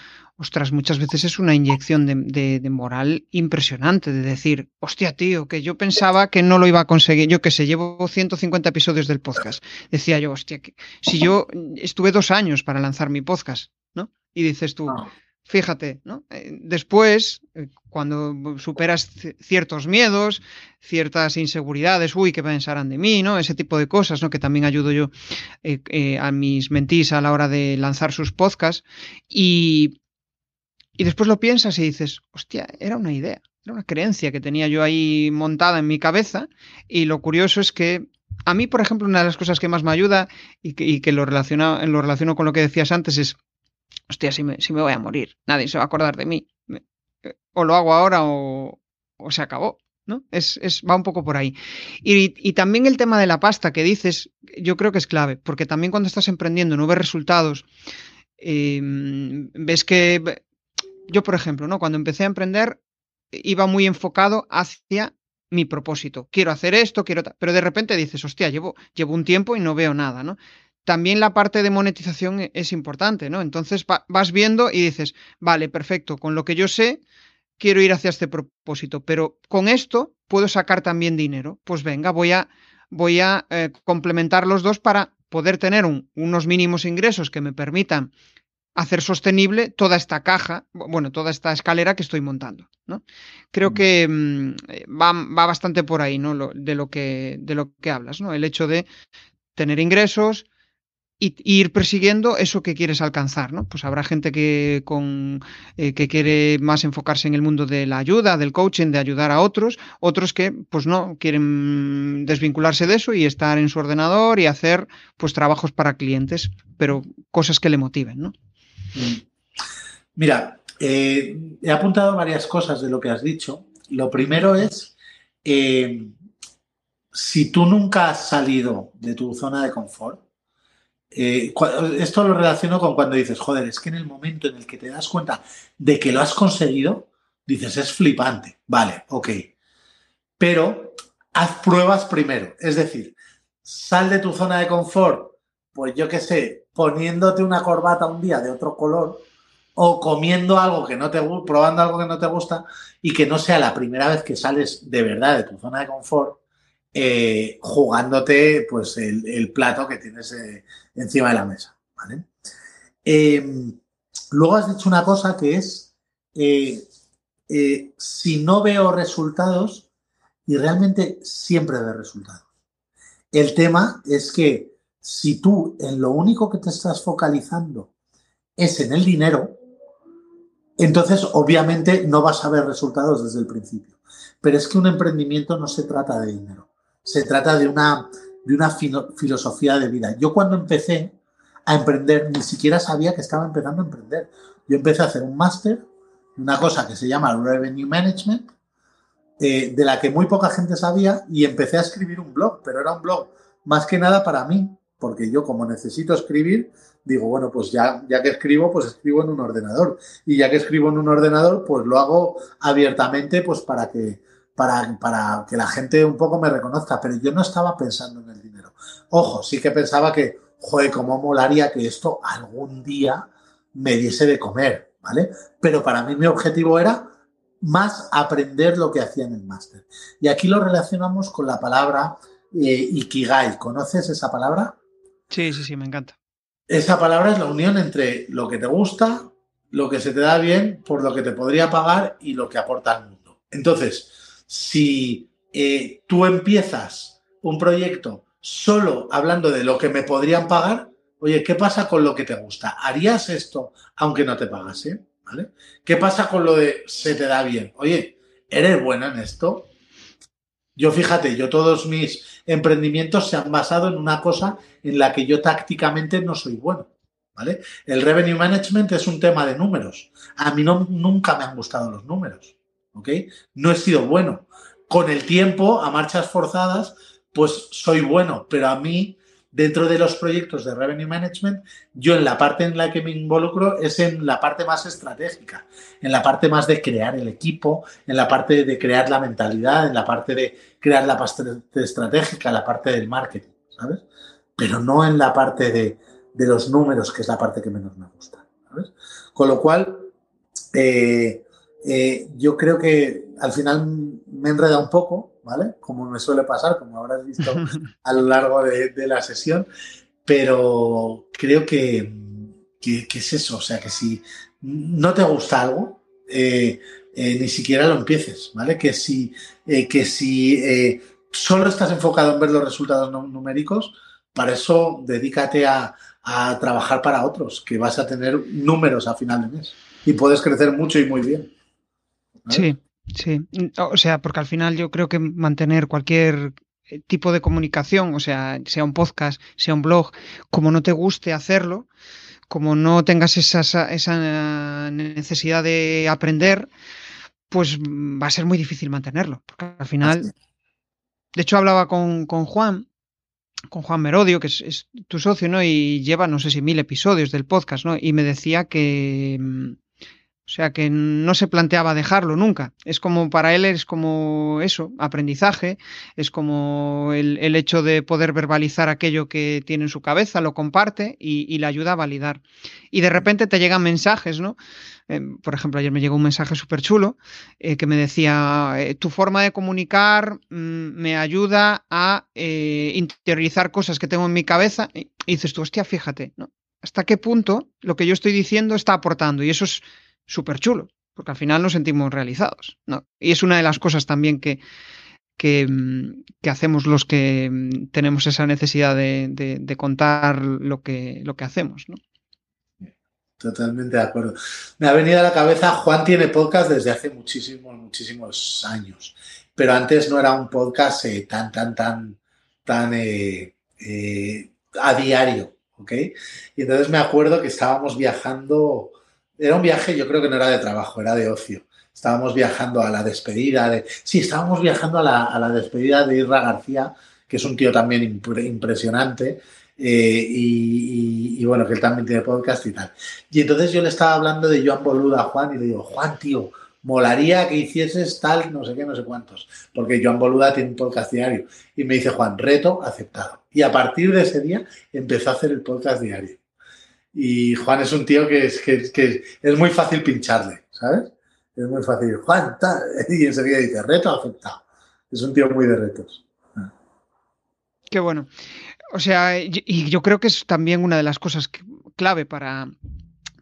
ostras, muchas veces es una inyección de, de, moral impresionante, de decir, hostia, tío, que yo pensaba que no lo iba a conseguir, yo que sé, llevo 150 episodios del podcast, decía yo, hostia, que si yo estuve dos años para lanzar mi podcast, ¿no? Y dices tú, ah. fíjate, ¿no? Eh, después, eh, cuando superas ciertos miedos, ciertas inseguridades, uy, ¿qué pensarán de mí? ¿no? Ese tipo de cosas, ¿no? Que también ayudo yo eh, a mis mentís a la hora de lanzar sus podcasts. Y, y después lo piensas y dices, hostia, era una idea, era una creencia que tenía yo ahí montada en mi cabeza. Y lo curioso es que a mí, por ejemplo, una de las cosas que más me ayuda y que, lo, relaciona, lo relaciono con lo que decías antes es, hostia, si me, si me voy a morir, nadie se va a acordar de mí. Eh, o lo hago ahora o, se acabó. ¿no? Es, es, va un poco por ahí. Y, también el tema de la pasta que dices, yo creo que es clave, porque también cuando estás emprendiendo no ves resultados, em, ves que yo, por ejemplo, ¿no? Cuando empecé a emprender, iba muy enfocado hacia mi propósito. Quiero hacer esto, quiero. Pero de repente dices, hostia, llevo, llevo un tiempo y no veo nada, ¿no? También la parte de monetización e, es importante, ¿no? Entonces vas viendo y dices, vale, perfecto, con lo que yo sé, quiero ir hacia este propósito, pero con esto puedo sacar también dinero. Pues venga, voy a, voy a eh, complementar los dos para poder tener unos mínimos ingresos que me permitan hacer sostenible toda esta caja, bueno, toda esta escalera que estoy montando. ¿no? Creo mm. que mm, va, bastante por ahí, ¿no? de, lo que, de lo que hablas, ¿no? El hecho de tener ingresos y, ir persiguiendo eso que quieres alcanzar, ¿no? Pues habrá gente que, con, eh, que quiere más enfocarse en el mundo de la ayuda, del coaching, de ayudar a otros, otros que, pues no, quieren desvincularse de eso y estar en su ordenador y hacer, pues, trabajos para clientes, pero cosas que le motiven, ¿no? Mira, eh, he apuntado varias cosas de lo que has dicho. Lo primero es, eh, si tú nunca has salido de tu zona de confort, eh, esto lo relaciono con cuando dices, joder, es que en el momento en el que te das cuenta de que lo has conseguido, dices, es flipante. Vale, ok. Pero haz pruebas primero. Es decir, sal de tu zona de confort, pues yo qué sé, poniéndote una corbata un día de otro color o comiendo algo que no te gusta, probando algo que no te gusta y que no sea la primera vez que sales de verdad de tu zona de confort, eh, jugándote pues el, plato que tienes eh, encima de la mesa. Em, luego has dicho una cosa que es, eh, si no veo resultados, y realmente siempre veo resultados. El tema es que si tú en lo único que te estás focalizando es en el dinero, entonces obviamente no vas a ver resultados desde el principio. Pero es que un emprendimiento no se trata de dinero, se trata de una, de una filosofía de vida. Yo cuando empecé a emprender ni siquiera sabía que estaba empezando a emprender. Yo empecé a hacer un máster, una cosa que se llama Revenue Management, eh, de la que muy poca gente sabía, y empecé a escribir un blog, pero era un blog más que nada para mí, porque yo como necesito escribir, digo, bueno, pues ya, ya que escribo, pues escribo en un ordenador. Y ya que escribo en un ordenador, pues lo hago abiertamente, pues para que, para, para que la gente un poco me reconozca. Pero yo no estaba pensando en el dinero. Ojo, sí que pensaba que, joder, cómo molaría que esto algún día me diese de comer, ¿vale? Pero para mí mi objetivo era más aprender lo que hacía en el máster. Y aquí lo relacionamos con la palabra eh, Ikigai. ¿Conoces esa palabra? Sí, sí, sí, me encanta. Esa palabra es la unión entre lo que te gusta, lo que se te da bien, por lo que te podría pagar y lo que aporta al mundo. Entonces, si eh, tú empiezas un proyecto solo hablando de lo que me podrían pagar, oye, ¿qué pasa con lo que te gusta? ¿Harías esto aunque no te pagase? ¿Vale? ¿Qué pasa con lo de se te da bien? Oye, ¿eres bueno en esto? Yo fíjate, yo todos mis emprendimientos se han basado en una cosa en la que yo tácticamente no soy bueno. ¿vale? El revenue management es un tema de números. A mí no, nunca me han gustado los números. ¿ok? No he sido bueno. Con el tiempo, a marchas forzadas, pues soy bueno, pero a mí dentro de los proyectos de Revenue Management, yo en la parte en la que me involucro es en la parte más estratégica, en la parte más de crear el equipo, en la parte de crear la mentalidad, en la parte de crear la parte estratégica, la parte del marketing, ¿sabes? Pero no en la parte de, los números, que es la parte que menos me gusta, ¿sabes? Con lo cual, eh, eh, yo creo que al final me enreda un poco, ¿vale? Como me suele pasar, como habrás visto a lo largo de, la sesión, pero creo que, es eso, o sea, que si no te gusta algo, eh, eh, ni siquiera lo empieces, ¿vale? Que si, que si solo estás enfocado en ver los resultados numéricos, para eso dedícate a, a trabajar para otros, que vas a tener números a final de mes y puedes crecer mucho y muy bien. Sí, sí. O sea, porque al final yo creo que mantener cualquier eh, tipo de comunicación, o sea, sea un podcast, sea un blog, como no te guste hacerlo, como no tengas esa, esa necesidad de aprender, pues va a ser muy difícil mantenerlo. Porque al final, de hecho, hablaba con, con Juan, con Juan Merodio, que es, es, tu socio, ¿no? Y lleva, no sé si mil episodios del podcast, ¿no? Y me decía que, mm, o sea que no se planteaba dejarlo nunca. Es como para él es como eso, aprendizaje, es como el, hecho de poder verbalizar aquello que tiene en su cabeza, lo comparte y, le ayuda a validar. Y de repente te llegan mensajes, ¿no? Eh, por ejemplo, ayer me llegó un mensaje súper chulo eh, que me decía, eh, tu forma de comunicar mm, me ayuda a interiorizar cosas que tengo en mi cabeza. Y, dices tú, hostia, fíjate, ¿no? ¿Hasta qué punto lo que yo estoy diciendo está aportando? Y eso es súper chulo, porque al final nos sentimos realizados. ¿no? Y es una de las cosas también que, que, mm, hacemos los que mm, tenemos esa necesidad de, contar lo que, lo que hacemos. ¿no? Totalmente de acuerdo. Me ha venido a la cabeza, Juan tiene podcast desde hace muchísimos, muchísimos años, pero antes no era un podcast eh, tan, tan, tan, tan eh, eh, a diario, ¿ok? Y entonces me acuerdo que estábamos viajando era un viaje, yo creo que no era de trabajo, era de ocio. Estábamos viajando a la despedida de. Sí, estábamos viajando a la, despedida de Irra García, que es un tío también impresionante. Eh, y, bueno, que él también tiene podcast y tal. Y entonces yo le estaba hablando de Joan Boluda a Juan y le digo, Juan, tío, molaría que hicieses tal, no sé qué, no sé cuántos, porque Joan Boluda tiene un podcast diario. Y me dice, Juan, reto aceptado. Y a partir de ese día empezó a hacer el podcast diario. Y Juan es un tío que es, que, es muy fácil pincharle, ¿sabes? Es muy fácil. Juan, tal. Y enseguida dice, reto aceptado. Es un tío muy de retos. Qué bueno. O sea, y yo creo que es también una de las cosas clave para,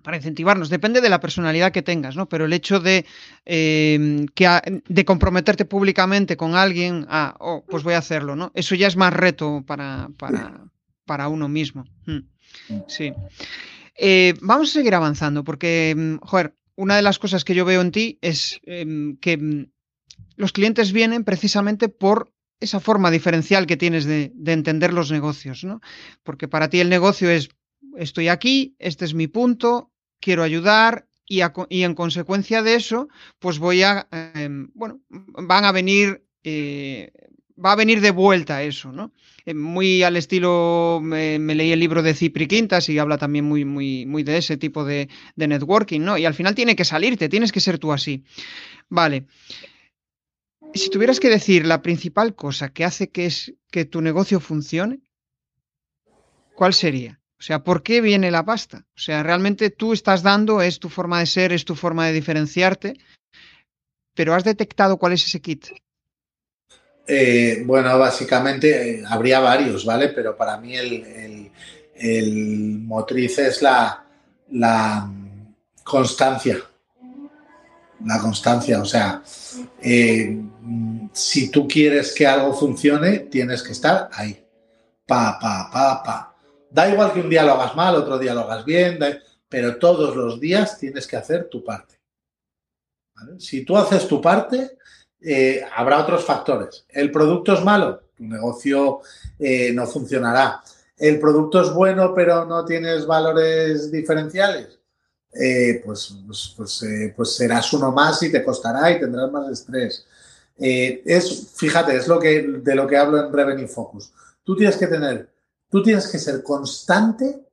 para incentivarnos. Depende de la personalidad que tengas, ¿no? Pero el hecho de, em, que, de comprometerte públicamente con alguien, ah, oh, pues voy a hacerlo, ¿no? Eso ya es más reto para, para, para uno mismo. Hmm. Sí. Eh, vamos a seguir avanzando porque, mm, joder, una de las cosas que yo veo en ti es em, que los clientes vienen precisamente por esa forma diferencial que tienes de, entender los negocios, ¿no? Porque para ti el negocio es, estoy aquí, este es mi punto, quiero ayudar y, en consecuencia de eso, pues voy a, em, bueno, van a venir eh, va a venir de vuelta eso, ¿no? Eh, muy al estilo, me, leí el libro de Cipri Quintas y habla también muy, muy, muy de ese tipo de, networking, ¿no? Y al final tiene que salirte, tienes que ser tú así. Vale. Si tuvieras que decir la principal cosa que hace que, es, que tu negocio funcione, ¿cuál sería? O sea, ¿por qué viene la pasta? O sea, realmente tú estás dando, es tu forma de ser, es tu forma de diferenciarte, pero has detectado cuál es ese kit. Eh, bueno, básicamente eh, habría varios, ¿vale? Pero para mí el, motriz es la, la, constancia. La constancia, o sea, eh, si tú quieres que algo funcione, tienes que estar ahí. Pa, pa, pa, pa. Da igual que un día lo hagas mal, otro día lo hagas bien, pero todos los días tienes que hacer tu parte. Si tú haces tu parte, eh, habrá otros factores. ¿El producto es malo? Tu negocio eh, no funcionará. ¿El producto es bueno pero no tienes valores diferenciales? Eh, pues, pues, pues, pues, serás uno más y te costará y tendrás más estrés. es, fíjate, es lo que, de lo que hablo en Revenue Focus. Tú tienes que tener Tú tienes que ser constante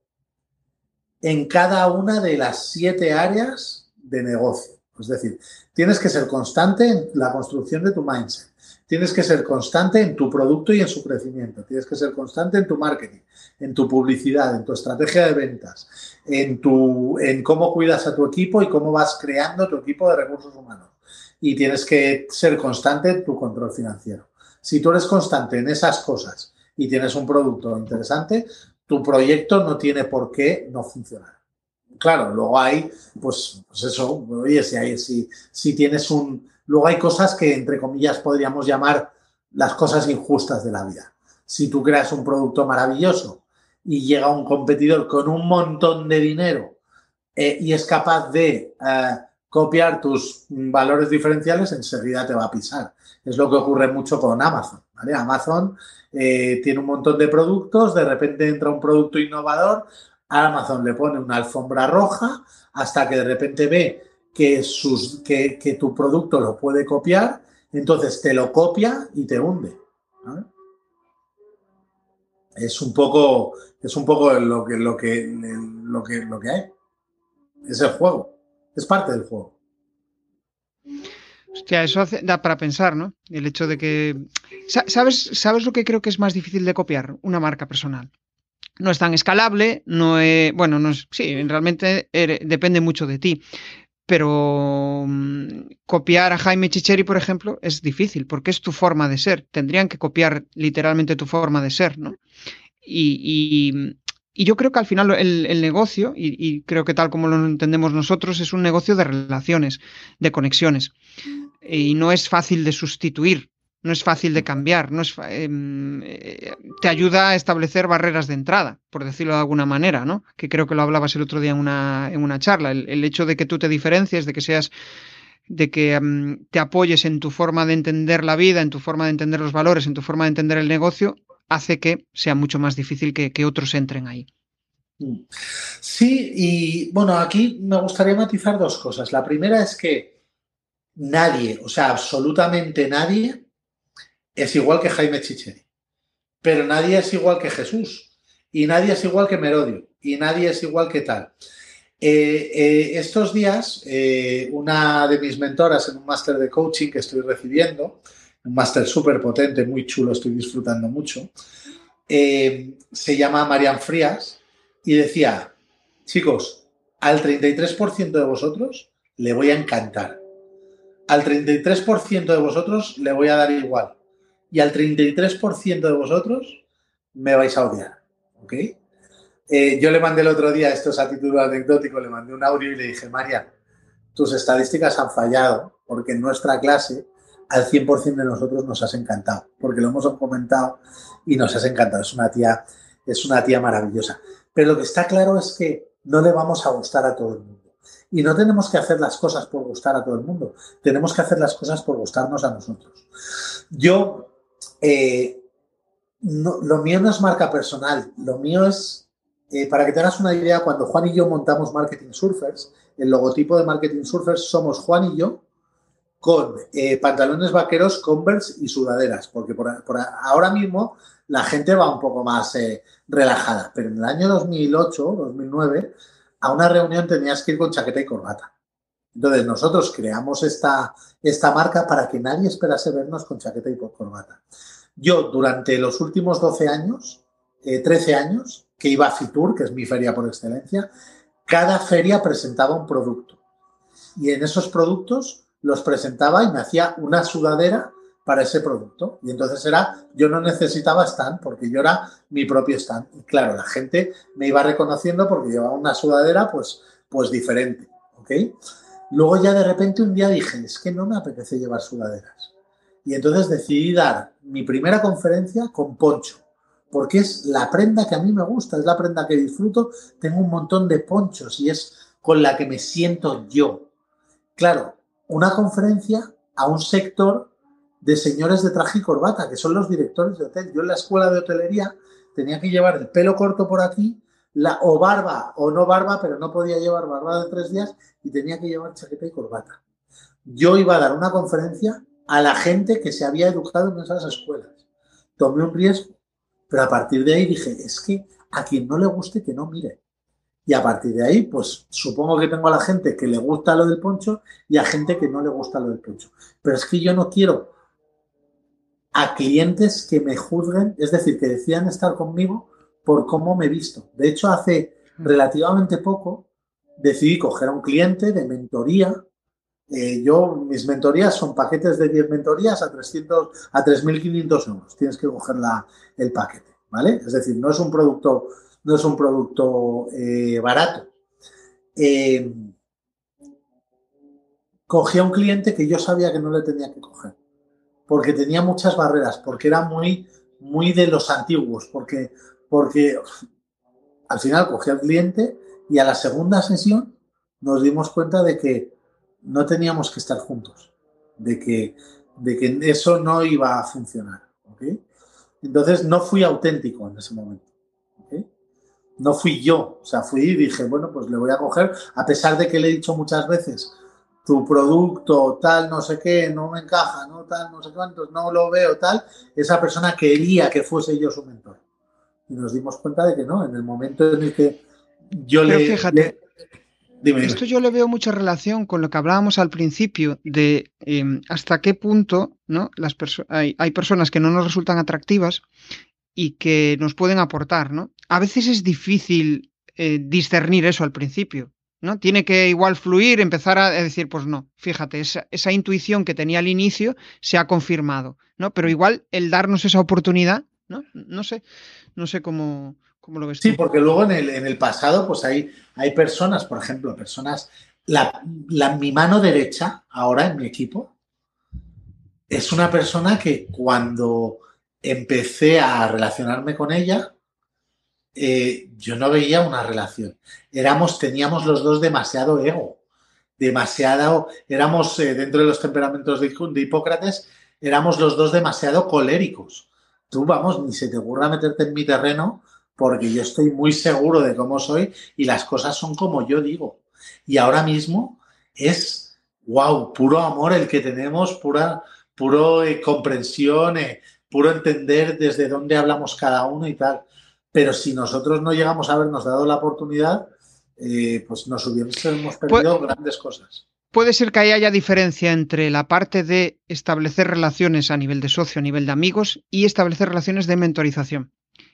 en cada una de las siete áreas de negocio. Es decir, tienes que ser constante en la construcción de tu mindset. Tienes que ser constante en tu producto y en su crecimiento. Tienes que ser constante en tu marketing, en tu publicidad, en tu estrategia de ventas, en, tu, en cómo cuidas a tu equipo y cómo vas creando tu equipo de recursos humanos. Y tienes que ser constante en tu control financiero. Si tú eres constante en esas cosas y tienes un producto interesante, tu proyecto no tiene por qué no funcionar. Claro, luego hay, pues, pues eso, oye, si, hay, si, si tienes un... Luego hay cosas que, entre comillas, podríamos llamar las cosas injustas de la vida. Si tú creas un producto maravilloso y llega un competidor con un montón de dinero eh, y es capaz de eh, copiar tus valores diferenciales, enseguida te va a pisar. Es lo que ocurre mucho con Amazon. Amazon eh, tiene un montón de productos, de repente entra un producto innovador, Amazon le pone una alfombra roja hasta que de repente ve que, sus, que, tu producto lo puede copiar, entonces te lo copia y te hunde. Es un poco, es un poco lo que, lo que, lo que, lo que hay. Es el juego, es parte del juego. Hostia, eso da para pensar, ¿no? El hecho de que. ¿Sabes, ¿Sabes lo que creo que es más difícil de copiar? Una marca personal. No es tan escalable, no es. Bueno, no es. Sí, realmente depende mucho de ti. Pero mm, copiar a Jaime Chicheri, por ejemplo, es difícil porque es tu forma de ser. Tendrían que copiar literalmente tu forma de ser, ¿no? y, y yo creo que al final el, negocio, y, creo que tal como lo entendemos nosotros, es un negocio de relaciones, de conexiones. Y no es fácil de sustituir, no es fácil de cambiar, no es, em, eh, te ayuda a establecer barreras de entrada, por decirlo de alguna manera, ¿no? Que creo que lo hablabas el otro día en una, en una charla. El, hecho de que tú te diferencies, de que seas de que em, te apoyes en tu forma de entender la vida, en tu forma de entender los valores, en tu forma de entender el negocio, hace que sea mucho más difícil que, otros entren ahí. Mm. Sí, y bueno, aquí me gustaría matizar dos cosas. La primera es que nadie, o sea, absolutamente nadie, es igual que Jaime Chicheri. Pero nadie es igual que Jesús. Y nadie es igual que Merodio. Y nadie es igual que tal. Eh, eh, estos días, eh, una de mis mentoras en un máster de coaching que estoy recibiendo, un máster súper potente, muy chulo, estoy disfrutando mucho. Se llama Marian Frías y decía, chicos, al 33% de vosotros le voy a encantar. Al 33% de vosotros le voy a dar igual. Y al 33% de vosotros me vais a odiar. ¿Ok? Eh, yo le mandé el otro día, esto es a título anecdótico, le mandé un audio y le dije, Marian, tus estadísticas han fallado porque en nuestra clase al 100% de nosotros nos has encantado, porque lo hemos comentado y nos has encantado. Es una tía, es una tía maravillosa. Pero lo que está claro es que no le vamos a gustar a todo el mundo. Y no tenemos que hacer las cosas por gustar a todo el mundo, tenemos que hacer las cosas por gustarnos a nosotros. Yo, eh, lo mío no es marca personal, lo mío es, eh, para que te hagas una idea, cuando Juan y yo montamos Marketing Surfers, el logotipo de Marketing Surfers somos Juan y yo con eh, pantalones vaqueros, Converse y sudaderas, porque por, ahora mismo la gente va un poco más relajada, pero en el año 2008, 2009, a una reunión tenías que ir con chaqueta y corbata. Entonces nosotros creamos esta, esta marca para que nadie esperase vernos con chaqueta y corbata. Yo durante los últimos 12 años, 13 eh, años, que iba a Fitur, que es mi feria por excelencia, cada feria presentaba un producto. Y en esos productos los presentaba y me hacía una sudadera para ese producto. Y entonces era, yo no necesitaba stand porque yo era mi propio stand. Y claro, la gente me iba reconociendo porque llevaba una sudadera pues, pues diferente. ¿Ok? Luego ya de repente un día dije, es que no me apetece llevar sudaderas. Y entonces decidí dar mi primera conferencia con poncho, porque es la prenda que a mí me gusta, es la prenda que disfruto. Tengo un montón de ponchos y es con la que me siento yo. Claro, una conferencia a un sector de señores de traje y corbata, que son los directores de hotel. Yo en la escuela de hotelería tenía que llevar el pelo corto por aquí, la, o barba o no barba, pero no podía llevar barba de tres días y tenía que llevar chaqueta y corbata. Yo iba a dar una conferencia a la gente que se había educado en esas escuelas. Tomé un riesgo Pero a partir de ahí dije, es que a quien no le guste, que no mire. Y a partir de ahí, pues supongo que tengo a la gente que le gusta lo del poncho y a gente que no le gusta lo del poncho. Pero es que yo no quiero a clientes que me juzguen, es decir, que decían estar conmigo por cómo me he visto. De hecho, hace relativamente poco decidí coger a un cliente de mentoría. Eh, yo, mis mentorías son paquetes de 10 mentorías a 300, a 3.500 euros. Tienes que coger el paquete, ¿vale? Es decir, no es un producto no es un producto eh, barato. Eh, cogí a un cliente que yo sabía que no le tenía que coger, porque tenía muchas barreras, porque era muy, muy de los antiguos, porque, porque al final cogí al cliente y a la segunda sesión nos dimos cuenta de que no teníamos que estar juntos, de que, de que eso no iba a funcionar. Entonces no fui auténtico en ese momento no fui yo. O sea, fui y dije, bueno, pues le voy a coger, a pesar de que le he dicho muchas veces, tu producto, tal, no sé qué, no me encaja, no tal, no sé cuántos, no lo veo, tal, esa persona quería que fuese yo su mentor. Y nos dimos cuenta de que no, en el momento en el que yo le... Fíjate, Esto yo le veo mucha relación con lo que hablábamos al principio de em, hasta qué punto ¿no? Las hay, hay personas que no nos resultan atractivas y que nos pueden aportar, ¿no? A veces es difícil eh, discernir eso al principio, ¿no? Tiene que igual fluir, empezar a decir, pues no, fíjate, esa, esa, intuición que tenía al inicio se ha confirmado, ¿no? Pero igual el darnos esa oportunidad, ¿no? No sé, no sé cómo, cómo lo ves. Sí, porque luego en el, en el, pasado, pues hay, hay personas, por ejemplo, personas, la, la, mi mano derecha, ahora en mi equipo, es una persona que cuando empecé a relacionarme con ella, eh, yo no veía una relación. Éramos, teníamos los dos demasiado ego, demasiado, éramos eh, dentro de los temperamentos de, de, Hipócrates, éramos los dos demasiado coléricos. Tú, vamos, ni se te ocurra meterte en mi terreno porque yo estoy muy seguro de cómo soy y las cosas son como yo digo. Y ahora mismo es, wow, puro amor el que tenemos, pura, puro eh, comprensión, puro entender desde dónde hablamos cada uno y tal. Pero si nosotros no llegamos a habernos dado la oportunidad, eh, pues nos hubiésemos perdido grandes cosas. Puede ser que haya diferencia entre la parte de establecer relaciones a nivel de socio, a nivel de amigos, y establecer relaciones de mentorización.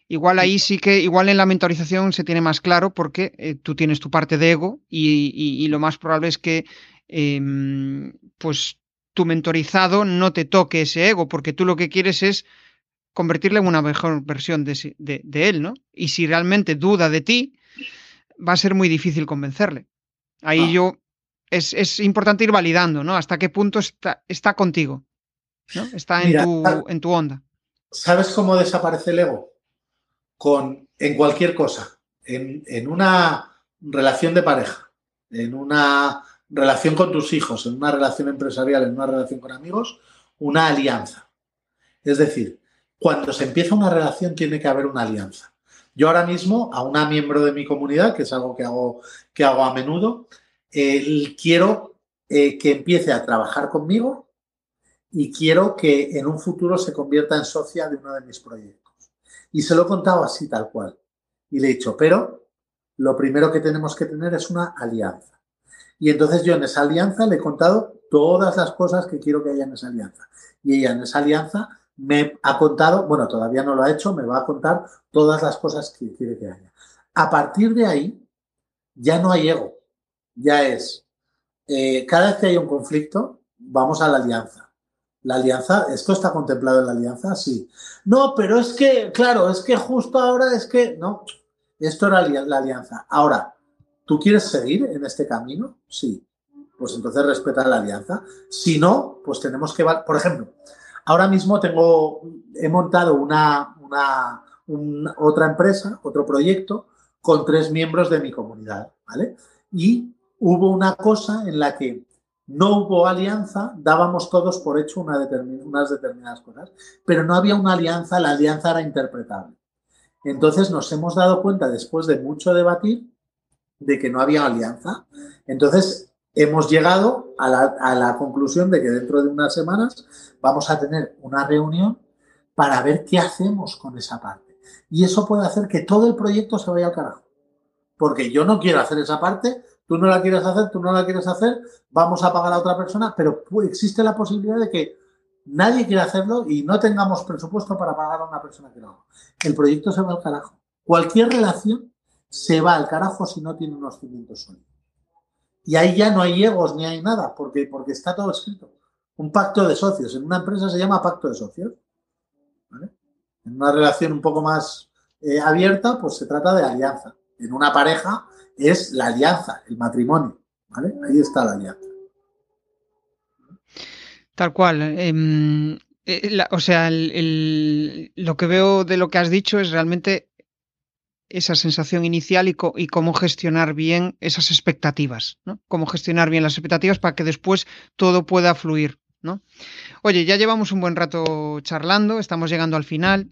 Igual ahí sí que, igual en la mentorización se tiene más claro porque eh, tú tienes tu parte de ego y, lo más probable es que em, pues tu mentorizado no te toque ese ego, porque tú lo que quieres es convertirle en una mejor versión de, de, él, ¿no? Y si realmente duda de ti, va a ser muy difícil convencerle. Ahí ah. yo, es, es, importante ir validando, ¿no? Hasta qué punto está, está contigo, ¿no? Está en, tu, en tu onda. ¿Sabes cómo desaparece el ego? Con, en cualquier cosa, en, en una relación de pareja, en una relación con tus hijos, en una relación empresarial, en una relación con amigos, una alianza. Es decir, cuando se empieza una relación tiene que haber una alianza. Yo ahora mismo a una miembro de mi comunidad, que es algo que hago, que hago a menudo, eh, quiero que empiece a trabajar conmigo y quiero que en un futuro se convierta en socia de uno de mis proyectos. Y se lo he contado así tal cual. Y le he dicho, pero lo primero que tenemos que tener es una alianza. Y entonces yo en esa alianza le he contado todas las cosas que quiero que haya en esa alianza. Y ella en esa alianza me ha contado, bueno, todavía no lo ha hecho, me va a contar todas las cosas que quiere que haya. A partir de ahí, ya no hay ego. Ya es, eh, cada vez que hay un conflicto, vamos a la alianza. La alianza, ¿esto está contemplado en la alianza? Sí. No, pero es que, claro, es que justo ahora es que, no, esto era la alianza. Ahora, ¿Tú quieres seguir en este camino? Sí. Pues entonces respeta la alianza. Si no, pues tenemos que... Por ejemplo, ahora mismo tengo, he montado una, una, otra empresa, otro proyecto, con tres miembros de mi comunidad, ¿vale? Y hubo una cosa en la que no hubo alianza, dábamos todos por hecho una unas determinadas cosas, pero no había una alianza, la alianza era interpretable. Entonces nos hemos dado cuenta, después de mucho debatir, de que no había alianza. Entonces, hemos llegado a la, conclusión de que dentro de unas semanas vamos a tener una reunión para ver qué hacemos con esa parte. Y eso puede hacer que todo el proyecto se vaya al carajo. Porque yo no quiero hacer esa parte, tú no la quieres hacer, tú no la quieres hacer, vamos a pagar a otra persona, pero existe la posibilidad de que nadie quiera hacerlo y no tengamos presupuesto para pagar a una persona que lo haga. El proyecto se va al carajo. Cualquier relación se va al carajo si no tiene unos cimientos sólidos. Y ahí ya no hay egos ni hay nada, porque, porque está todo escrito. Un pacto de socios. En una empresa se llama pacto de socios. En una relación un poco más eh, abierta, pues se trata de alianza. En una pareja es la alianza, el matrimonio. Ahí está la alianza. Tal cual. Em, eh, o sea, lo que veo de lo que has dicho es realmente esa sensación inicial y, cómo gestionar bien esas expectativas, ¿no? Cómo gestionar bien las expectativas para que después todo pueda fluir, ¿no? Oye, ya llevamos un buen rato charlando, estamos llegando al final.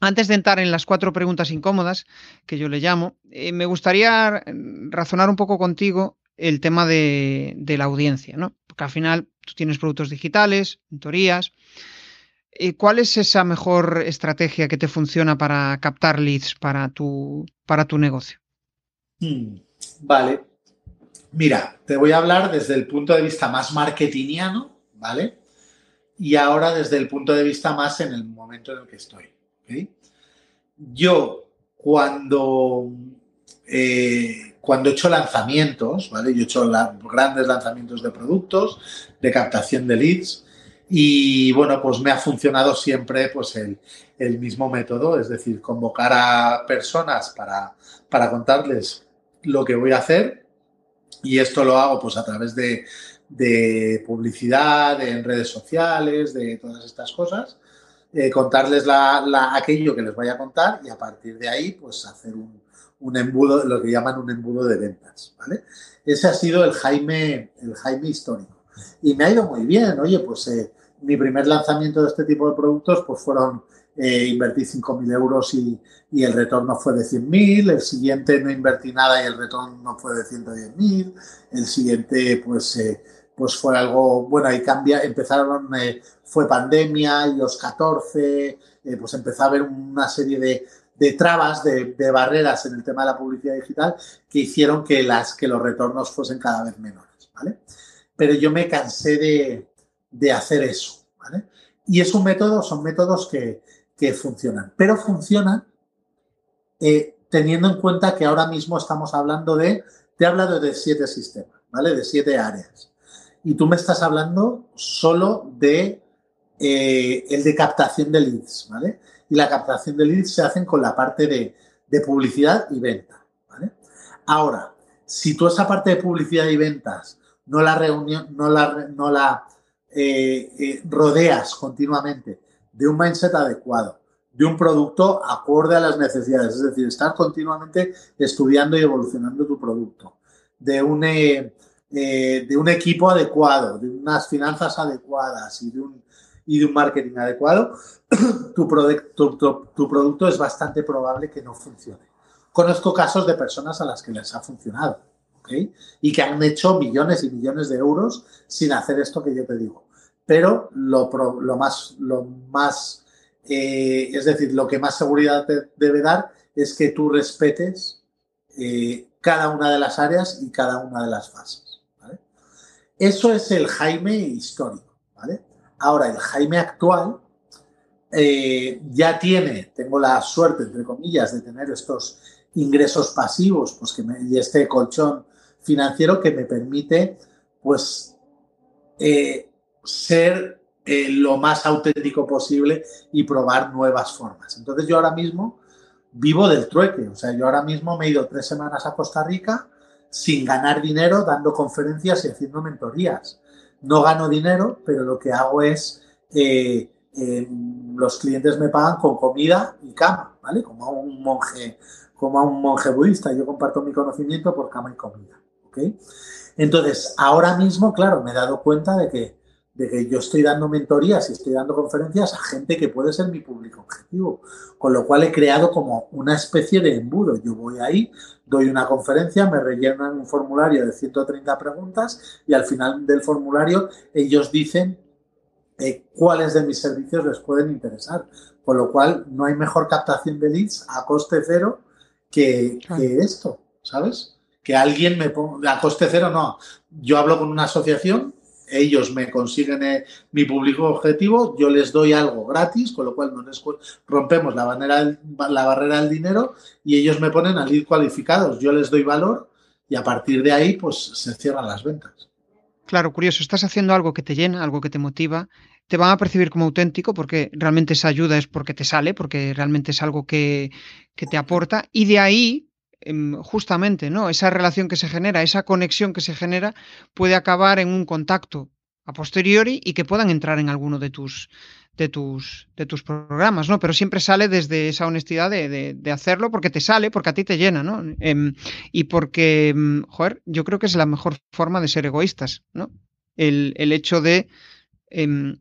Antes de entrar en las cuatro preguntas incómodas, que yo le llamo, eh, me gustaría razonar un poco contigo el tema de, la audiencia, ¿no? Porque al final tú tienes productos digitales, mentorías, ¿Cuál es esa mejor estrategia que te funciona para captar leads para tu, para tu negocio? Hmm, vale. Mira, te voy a hablar desde el punto de vista más marketingiano, ¿vale? Y ahora desde el punto de vista más en el momento en el que estoy. Yo, cuando, eh, cuando he hecho lanzamientos, ¿vale? Yo he hecho grandes lanzamientos de productos, de captación de leads, y bueno, pues me ha funcionado siempre pues el, mismo método, es decir, convocar a personas para, para, contarles lo que voy a hacer y esto lo hago pues a través de, de publicidad, en redes sociales, de todas estas cosas, eh, contarles la, aquello que les voy a contar y a partir de ahí pues hacer un, embudo, lo que llaman un embudo de ventas. Ese ha sido el Jaime, el Jaime histórico. Y me ha ido muy bien, oye, pues eh, mi primer lanzamiento de este tipo de productos pues fueron eh, invertí 5.000 euros y, el retorno fue de 100.000, el siguiente no invertí nada y el retorno fue de 110.000, el siguiente pues, eh, pues fue algo, bueno, ahí cambia, empezaron, eh, fue pandemia, y los 14, eh, pues empezó a haber una serie de, de trabas, de, barreras en el tema de la publicidad digital que hicieron que, las, que los retornos fuesen cada vez menores, ¿vale? Pero yo me cansé de, de hacer eso. ¿vale? Y es un método, son métodos que, funcionan, pero funcionan eh, teniendo en cuenta que ahora mismo estamos hablando de, te he hablado de siete sistemas, ¿vale? De siete áreas. Y tú me estás hablando solo de eh, el de captación de leads, ¿vale? Y la captación de leads se hacen con la parte de, de publicidad y venta, ¿vale? Ahora, si tú esa parte de publicidad y ventas no la, reunión, no la, no la eh, eh, rodeas continuamente de un mindset adecuado, de un producto acorde a las necesidades, es decir, estar continuamente estudiando y evolucionando tu producto, de un, de un equipo adecuado, de unas finanzas adecuadas y de un, marketing adecuado, tu, producto es bastante probable que no funcione. Conozco casos de personas a las que les ha funcionado y que han hecho millones y millones de euros sin hacer esto que yo te digo. Pero lo, lo más, lo más eh, es decir, lo que más seguridad te debe dar es que tú respetes eh, cada una de las áreas y cada una de las fases. Eso es el Jaime histórico. ¿vale? Ahora, el Jaime actual eh, ya tiene, tengo la suerte, entre comillas, de tener estos ingresos pasivos pues que y este colchón financiero que me permite pues eh, ser eh, lo más auténtico posible y probar nuevas formas. Entonces yo ahora mismo vivo del trueque, o sea, yo ahora mismo me he ido tres semanas a Costa Rica sin ganar dinero, dando conferencias y haciendo mentorías. No gano dinero, pero lo que hago es, eh, los clientes me pagan con comida y cama, ¿vale? Como a un monje, como a un monje budista. Yo comparto mi conocimiento por cama y comida. Entonces, ahora mismo, claro, me he dado cuenta de que, de que yo estoy dando mentorías y estoy dando conferencias a gente que puede ser mi público objetivo, con lo cual he creado como una especie de embudo. Yo voy ahí, doy una conferencia, me rellenan un formulario de 130 preguntas y al final del formulario ellos dicen eh, cuáles de mis servicios les pueden interesar. Con lo cual, no hay mejor captación de leads a coste cero que, esto, ¿sabes? Que alguien me ponga, a coste cero no. Yo hablo con una asociación, ellos me consiguen eh, mi público objetivo, yo les doy algo gratis, con lo cual no rompemos la barrera, la barrera del dinero y ellos me ponen a lead cualificados. Yo les doy valor y a partir de ahí, pues se cierran las ventas. Claro, curioso, estás haciendo algo que te llena, algo que te motiva, te van a percibir como auténtico porque realmente esa ayuda es porque te sale, porque realmente es algo que, te aporta y de ahí justamente, ¿no? Esa relación que se genera, esa conexión que se genera puede acabar en un contacto a posteriori y que puedan entrar en alguno de tus de tus, de tus programas, ¿no? Pero siempre sale desde esa honestidad de, hacerlo porque te sale, porque a ti te llena, ¿no? Em, y porque, em, joder, yo creo que es la mejor forma de ser egoístas, ¿no? El, hecho de... Em,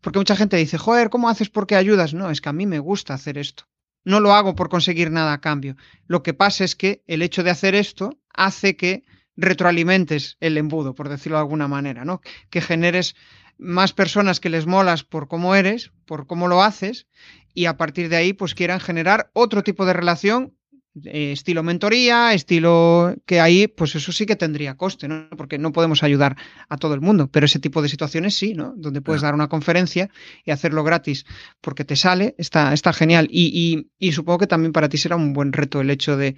porque mucha gente dice, joder, ¿cómo haces porque ayudas? No, es que a mí me gusta hacer esto. No lo hago por conseguir nada a cambio. Lo que pasa es que el hecho de hacer esto hace que retroalimentes el embudo, por decirlo de alguna manera, ¿no? Que generes más personas que les molas por cómo eres, por cómo lo haces, y a partir de ahí pues quieran generar otro tipo de relación, eh, estilo mentoría, estilo que ahí pues eso sí que tendría coste, ¿no? Porque no podemos ayudar a todo el mundo, pero ese tipo de situaciones sí, ¿no? Donde puedes dar una conferencia y hacerlo gratis porque te sale, está, está genial. Y, y, supongo que también para ti será un buen reto el hecho de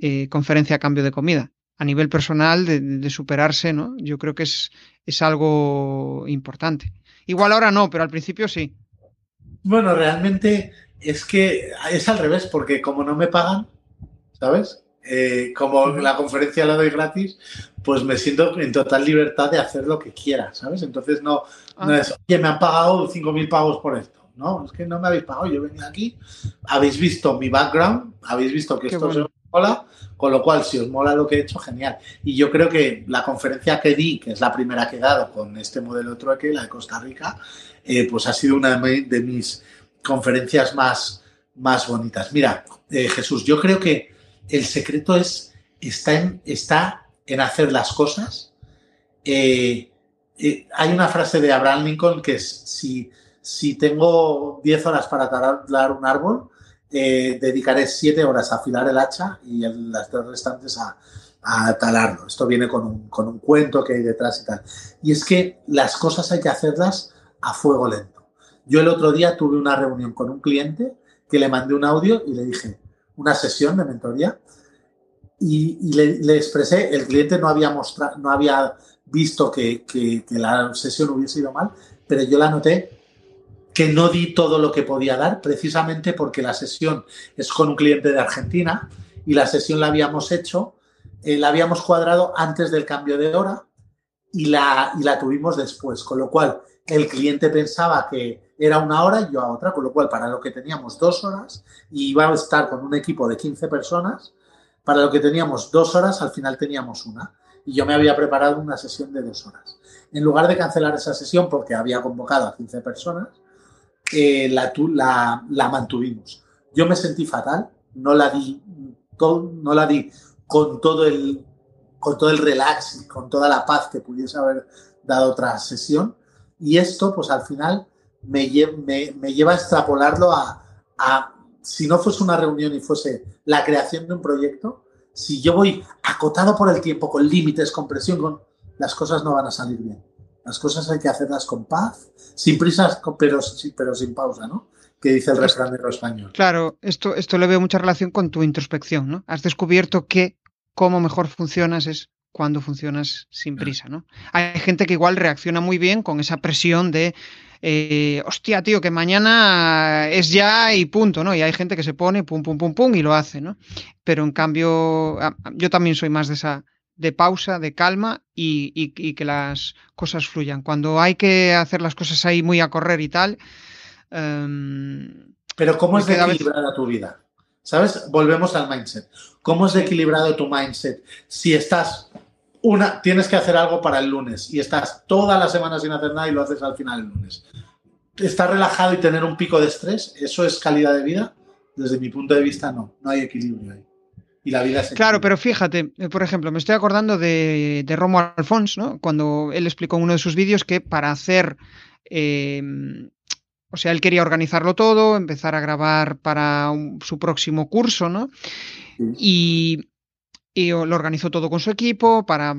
eh, conferencia a cambio de comida a nivel personal de, superarse, ¿no? Yo creo que es, es algo importante. Igual ahora no, pero al principio sí. Bueno, realmente es que es al revés, porque como no me pagan, ¿sabes? Eh, como la conferencia la doy gratis, pues me siento en total libertad de hacer lo que quiera, ¿sabes? Entonces no, no ah. es, oye, me han pagado 5.000 pagos por esto. No, es que no me habéis pagado, yo venía aquí, habéis visto mi background, habéis visto que esto es mola, con lo cual si os mola lo que he hecho, genial. Y yo creo que la conferencia que di, que es la primera que he dado con este modelo trueque, la de Costa Rica, eh, pues ha sido una de mis conferencias más, más bonitas. Mira, eh, Jesús, yo creo que el secreto es, está, en, está en hacer las cosas. Eh, hay una frase de Abraham Lincoln que es, si, si tengo 10 horas para talar un árbol, eh, dedicaré siete horas a afilar el hacha y las tres restantes a, talarlo. Esto viene con un, con un, cuento que hay detrás y tal. Y es que las cosas hay que hacerlas a fuego lento. Yo el otro día tuve una reunión con un cliente que le mandé un audio y le dije, una sesión de mentoría, y, le, expresé, el cliente no había, mostrado, no había visto que, que, la sesión hubiese ido mal, pero yo la noté que no di todo lo que podía dar, precisamente porque la sesión es con un cliente de Argentina y la sesión la habíamos hecho, eh, la habíamos cuadrado antes del cambio de hora y la, y la tuvimos después, con lo cual el cliente pensaba que era una hora y yo otra, con lo cual para lo que teníamos dos horas y iba a estar con un equipo de 15 personas, para lo que teníamos dos horas, al final teníamos una. Y yo me había preparado una sesión de dos horas. En lugar de cancelar esa sesión porque había convocado a 15 personas, eh, la, la, la, mantuvimos. Yo me sentí fatal, no la di, no la di con todo el con todo el relax con toda la paz que pudiese haber dado otra sesión. Y esto, pues al final, me, me, me lleva a extrapolarlo a, a, si no fuese una reunión y fuese la creación de un proyecto, si yo voy acotado por el tiempo, con límites, con presión, con, las cosas no van a salir bien. Las cosas hay que hacerlas con paz, sin prisas, pero, pero sin pausa, ¿no? Que dice el refranero español. Claro, esto, esto le veo mucha relación con tu introspección, ¿no? Has descubierto que cómo mejor funcionas es cuando funcionas sin prisa, ¿no? Hay gente que igual reacciona muy bien con esa presión de eh, hostia, tío, que mañana es ya y punto, ¿no? Y hay gente que se pone pum, pum, pum, pum y lo hace, ¿no? Pero en cambio, yo también soy más de esa, de pausa, de calma y, que las cosas fluyan. Cuando hay que hacer las cosas ahí muy a correr y tal. Em, Pero ¿cómo es de equilibrada tu vida? ¿Sabes? Volvemos al mindset. ¿Cómo es de equilibrado tu mindset? Si estás una, tienes que hacer algo para el lunes y estás toda la semana sin hacer nada y lo haces al final el lunes. Estar relajado y tener un pico de estrés, ¿eso es calidad de vida? Desde mi punto de vista, no. No hay equilibrio ahí y la vida Claro, pero fíjate, eh, por ejemplo, me estoy acordando de, de Romo Alfons, ¿no? Cuando él explicó en uno de sus vídeos que para hacer em, o sea, él quería organizarlo todo, empezar a grabar para su próximo curso, ¿no? Y, lo organizó todo con su equipo para,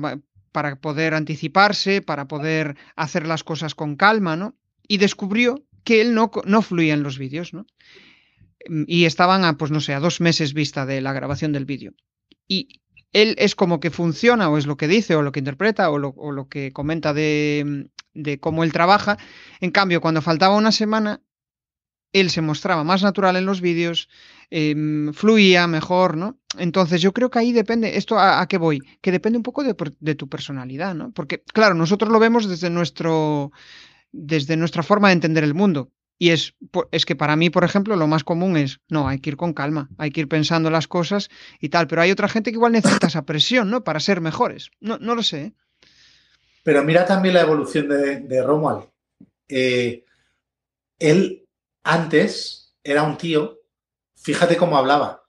para poder anticiparse, para poder hacer las cosas con calma, ¿no? Y descubrió que él no, no fluía en los vídeos, ¿no? Y estaban a, pues no sé, a dos meses vista de la grabación del vídeo. Y él es como que funciona, o es lo que dice, o lo que interpreta, o lo, que comenta de, de, cómo él trabaja. En cambio, cuando faltaba una semana, él se mostraba más natural en los vídeos, em, fluía mejor, ¿no? Entonces yo creo que ahí depende, ¿esto a, qué voy? Que depende un poco de, tu personalidad, ¿no? Porque, claro, nosotros lo vemos desde nuestro desde nuestra forma de entender el mundo. Y es, es que para mí, por ejemplo, lo más común es, no, hay que ir con calma, hay que ir pensando las cosas y tal, pero hay otra gente que igual necesita esa presión, ¿no? Para ser mejores. No, no lo sé. ¿eh? Pero mira también la evolución de, de Romuald. Eh, él antes era un tío, fíjate cómo hablaba,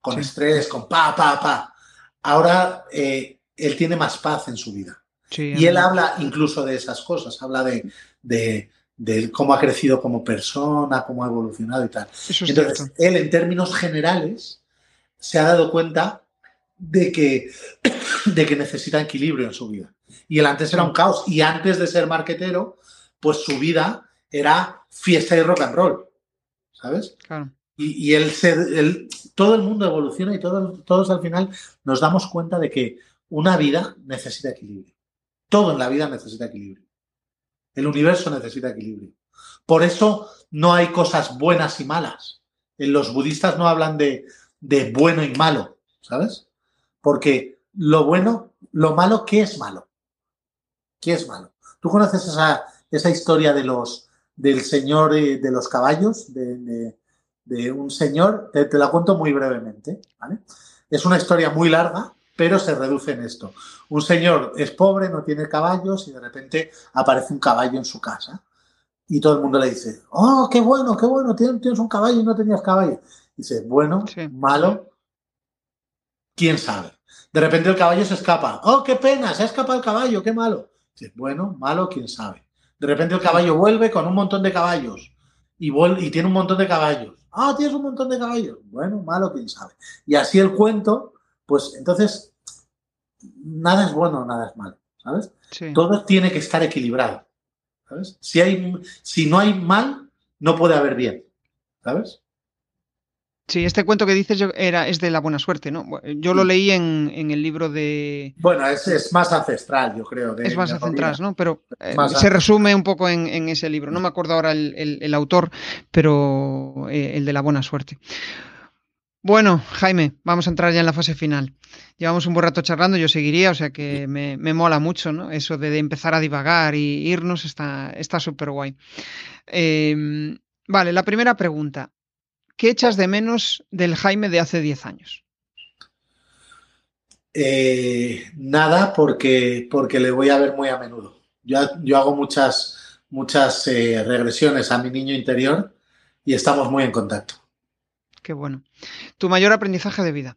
con estrés, con pa, pa, pa. Ahora eh, él tiene más paz en su vida. y él habla incluso de esas cosas, habla de, de cómo ha crecido como persona, cómo ha evolucionado y tal. Entonces, él en términos generales se ha dado cuenta de que, de que necesita equilibrio en su vida. Y él antes era un caos. Y antes de ser marquetero, pues su vida era fiesta y rock and roll. ¿Sabes? Y, él, se, todo el mundo evoluciona y todos, todos al final nos damos cuenta de que una vida necesita equilibrio. Todo en la vida necesita equilibrio. El universo necesita equilibrio. Por eso no hay cosas buenas y malas. En los budistas no hablan de, bueno y malo, ¿sabes? Porque lo bueno, lo malo, ¿qué es malo? ¿Qué es malo? ¿Tú conoces esa, esa historia de los, del señor eh, de los caballos? De, un señor, te, te, la cuento muy brevemente, ¿vale? Es una historia muy larga, pero se reduce en esto. Un señor es pobre, no tiene caballos y de repente aparece un caballo en su casa. Y todo el mundo le dice, oh, qué bueno, qué bueno, tienes, un caballo y no tenías caballo. dice, bueno, malo, quién sabe. De repente el caballo se escapa. Oh, qué pena, se ha escapado el caballo, qué malo. Dice, bueno, malo, quién sabe. De repente el caballo vuelve con un montón de caballos y, y tiene un montón de caballos. Ah, tienes un montón de caballos. Bueno, malo, quién sabe. Y así el cuento pues entonces nada es bueno, nada es malo, ¿sabes? Todo tiene que estar equilibrado, ¿sabes? Si, hay, si no hay mal, no puede haber bien, ¿sabes? Sí, este cuento que dices era, es de la buena suerte, ¿no? Yo lo leí en, el libro de... Bueno, es, más ancestral, yo creo. es más ancestral, ¿no? Pero eh, se resume un poco en, ese libro. No me acuerdo ahora el, autor, pero eh, el de la buena suerte. Bueno, Jaime, vamos a entrar ya en la fase final. Llevamos un buen rato charlando, yo seguiría, o sea que me, mola mucho, ¿no? Eso de, empezar a divagar y irnos está súper guay. Em, vale, la primera pregunta. ¿Qué echas de menos del Jaime de hace 10 años? Eh, nada, porque, porque le voy a ver muy a menudo. Yo, yo hago muchas, muchas eh, regresiones a mi niño interior y estamos muy en contacto. Qué bueno. ¿Tu mayor aprendizaje de vida?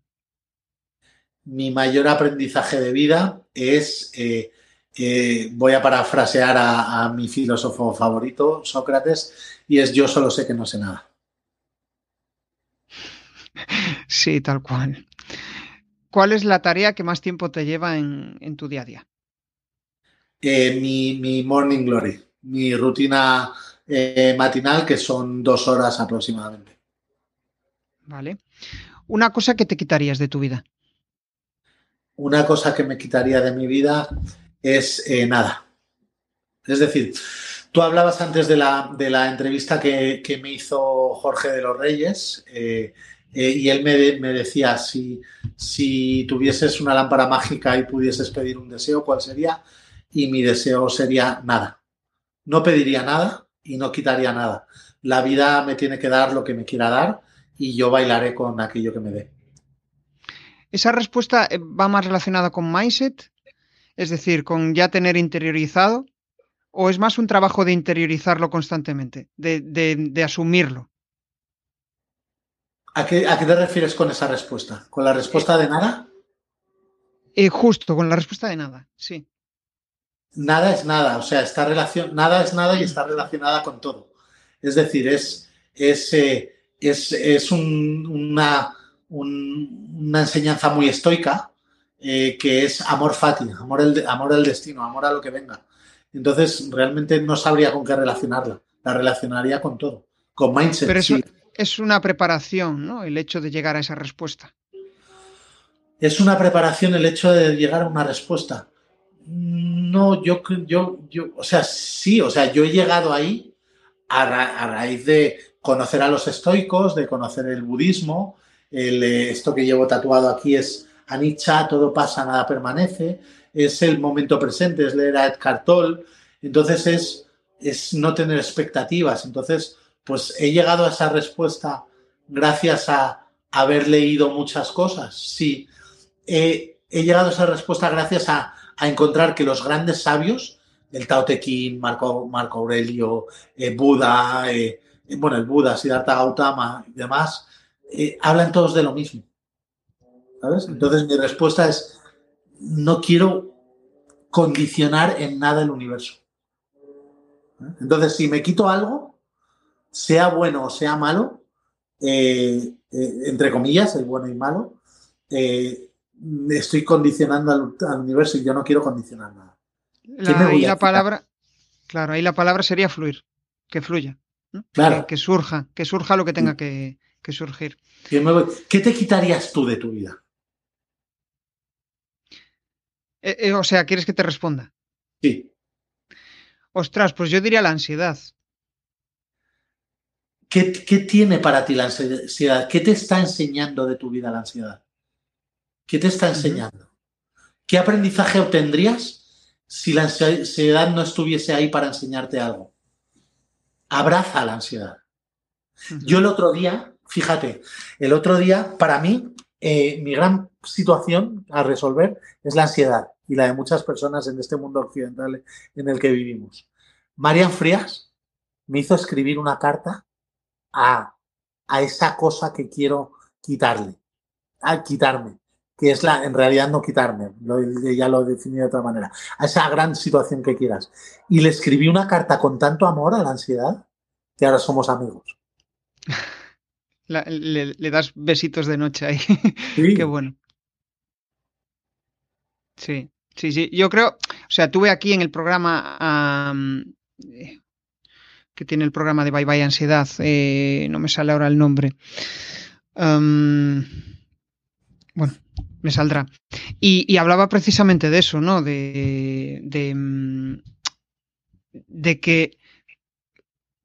Mi mayor aprendizaje de vida es, eh, eh, voy a parafrasear a, mi filósofo favorito, Sócrates, y es yo solo sé que no sé nada. Sí, tal cual. ¿Cuál es la tarea que más tiempo te lleva en, tu día a día? Eh, mi, morning glory, mi rutina matinal, que son dos horas aproximadamente. Vale. Una cosa que te quitarías de tu vida. Una cosa que me quitaría de mi vida es eh, nada. Es decir, tú hablabas antes de la, de la entrevista que, me hizo Jorge de los Reyes eh, y él me, decía, si, si tuvieses una lámpara mágica y pudieses pedir un deseo, ¿cuál sería? Y mi deseo sería nada. No pediría nada y no quitaría nada. La vida me tiene que dar lo que me quiera dar y yo bailaré con aquello que me dé. ¿Esa respuesta eh, va más relacionada con mindset? Es decir, con ya tener interiorizado, o es más un trabajo de interiorizarlo constantemente, de, asumirlo? ¿A qué, te refieres con esa respuesta? ¿Con la respuesta de nada? Eh, justo, con la respuesta de nada, sí. nada es nada, o sea, está relacion, nada es nada y está relacionada con todo. Es decir, es, es, eh, es, una, una enseñanza muy estoica eh, que es amor fati, amor al, amor al destino, amor a lo que venga. Entonces, realmente no sabría con qué relacionarla. La relacionaría con todo, con mindset. Pero eso es una preparación, ¿no? El hecho de llegar a esa respuesta. Es una preparación el hecho de llegar a una respuesta. No, yo, yo, yo, o sea, sí, o sea, yo he llegado ahí a, raíz de conocer a los estoicos, de conocer el budismo. El, eh, esto que llevo tatuado aquí es Anicca, todo pasa, nada permanece. Es el momento presente, es leer a Ed Tolle. Entonces es, es no tener expectativas. Entonces, pues he llegado a esa respuesta gracias a haber leído muchas cosas. Sí, he, llegado a esa respuesta gracias a, encontrar que los grandes sabios, el Tao Te Ching, Marco, Marco Aurelio, eh, Buda, eh, bueno, el Buda, Siddhartha Gautama y demás, eh, hablan todos de lo mismo. ¿Sabes? Entonces mi respuesta es, no quiero condicionar en nada el universo. Entonces, si me quito algo, sea bueno o sea malo, entre comillas, el bueno y malo, estoy condicionando al, universo y yo no quiero condicionar nada. ahí la palabra, claro, ahí la palabra sería fluir, que fluya. Claro. Que, surja, que surja lo que tenga que, surgir. ¿Qué te quitarías tú de tu vida? Eh, eh, o sea, ¿quieres que te responda? Sí. Ostras, pues yo diría la ansiedad. ¿Qué, ¿Qué, tiene para ti la ansiedad? ¿Qué te está enseñando de tu vida la ansiedad? ¿Qué te está enseñando? ¿Qué aprendizaje obtendrías si la ansiedad no estuviese ahí para enseñarte algo? Abraza la ansiedad. Yo el otro día, fíjate, el otro día, para mí, eh, mi gran situación a resolver es la ansiedad y la de muchas personas en este mundo occidental en el que vivimos. Marian Frías me hizo escribir una carta a, a esa cosa que quiero quitarle, a quitarme que es la, en realidad no quitarme, ya lo he definido de otra manera, a esa gran situación que quieras. Y le escribí una carta con tanto amor a la ansiedad que ahora somos amigos. le, das besitos de noche ahí. Qué bueno. Sí, sí, sí. Yo creo, o sea, tuve aquí en el programa que tiene el programa de Bye Bye Ansiedad, eh, no me sale ahora el nombre. bueno, me saldrá. Y, hablaba precisamente de eso, ¿no? De, mm, de, que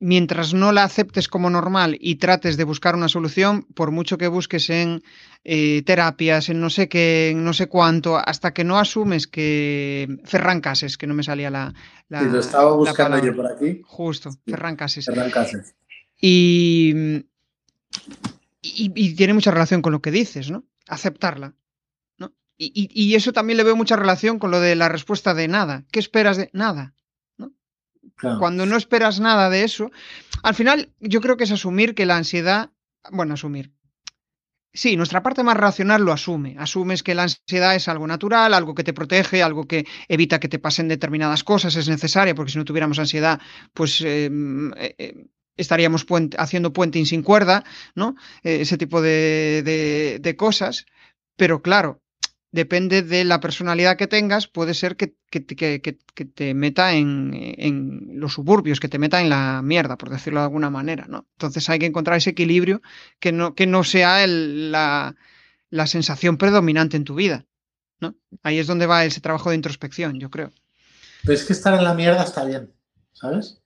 mientras no la aceptes como normal y trates de buscar una solución, por mucho que busques en eh, terapias, en no sé qué, en no sé cuánto, hasta que no asumes que Ferran Cases, que no me salía la... la lo estaba buscando yo por aquí. Justo, Ferran Cases. Ferran Cases. Y, y, y, tiene mucha relación con lo que dices, ¿no? Aceptarla. Y, eso también le veo mucha relación con lo de la respuesta de nada. ¿Qué esperas de nada? Cuando no esperas nada de eso, al final yo creo que es asumir que la ansiedad, bueno, asumir. Sí, nuestra parte más racional lo asume. Asumes que la ansiedad es algo natural, algo que te protege, algo que evita que te pasen determinadas cosas, es necesaria, porque si no tuviéramos ansiedad, pues em, eh, eh, estaríamos haciendo puenting sin cuerda, ¿no? Eh, ese tipo de, de cosas. Pero claro, depende de la personalidad que tengas, puede ser que, te meta en, los suburbios, que te meta en la mierda, por decirlo de alguna manera, ¿no? Entonces hay que encontrar ese equilibrio que no, sea la, sensación predominante en tu vida, ¿no? Ahí es donde va ese trabajo de introspección, yo creo. Pero es que estar en la mierda está bien, ¿sabes?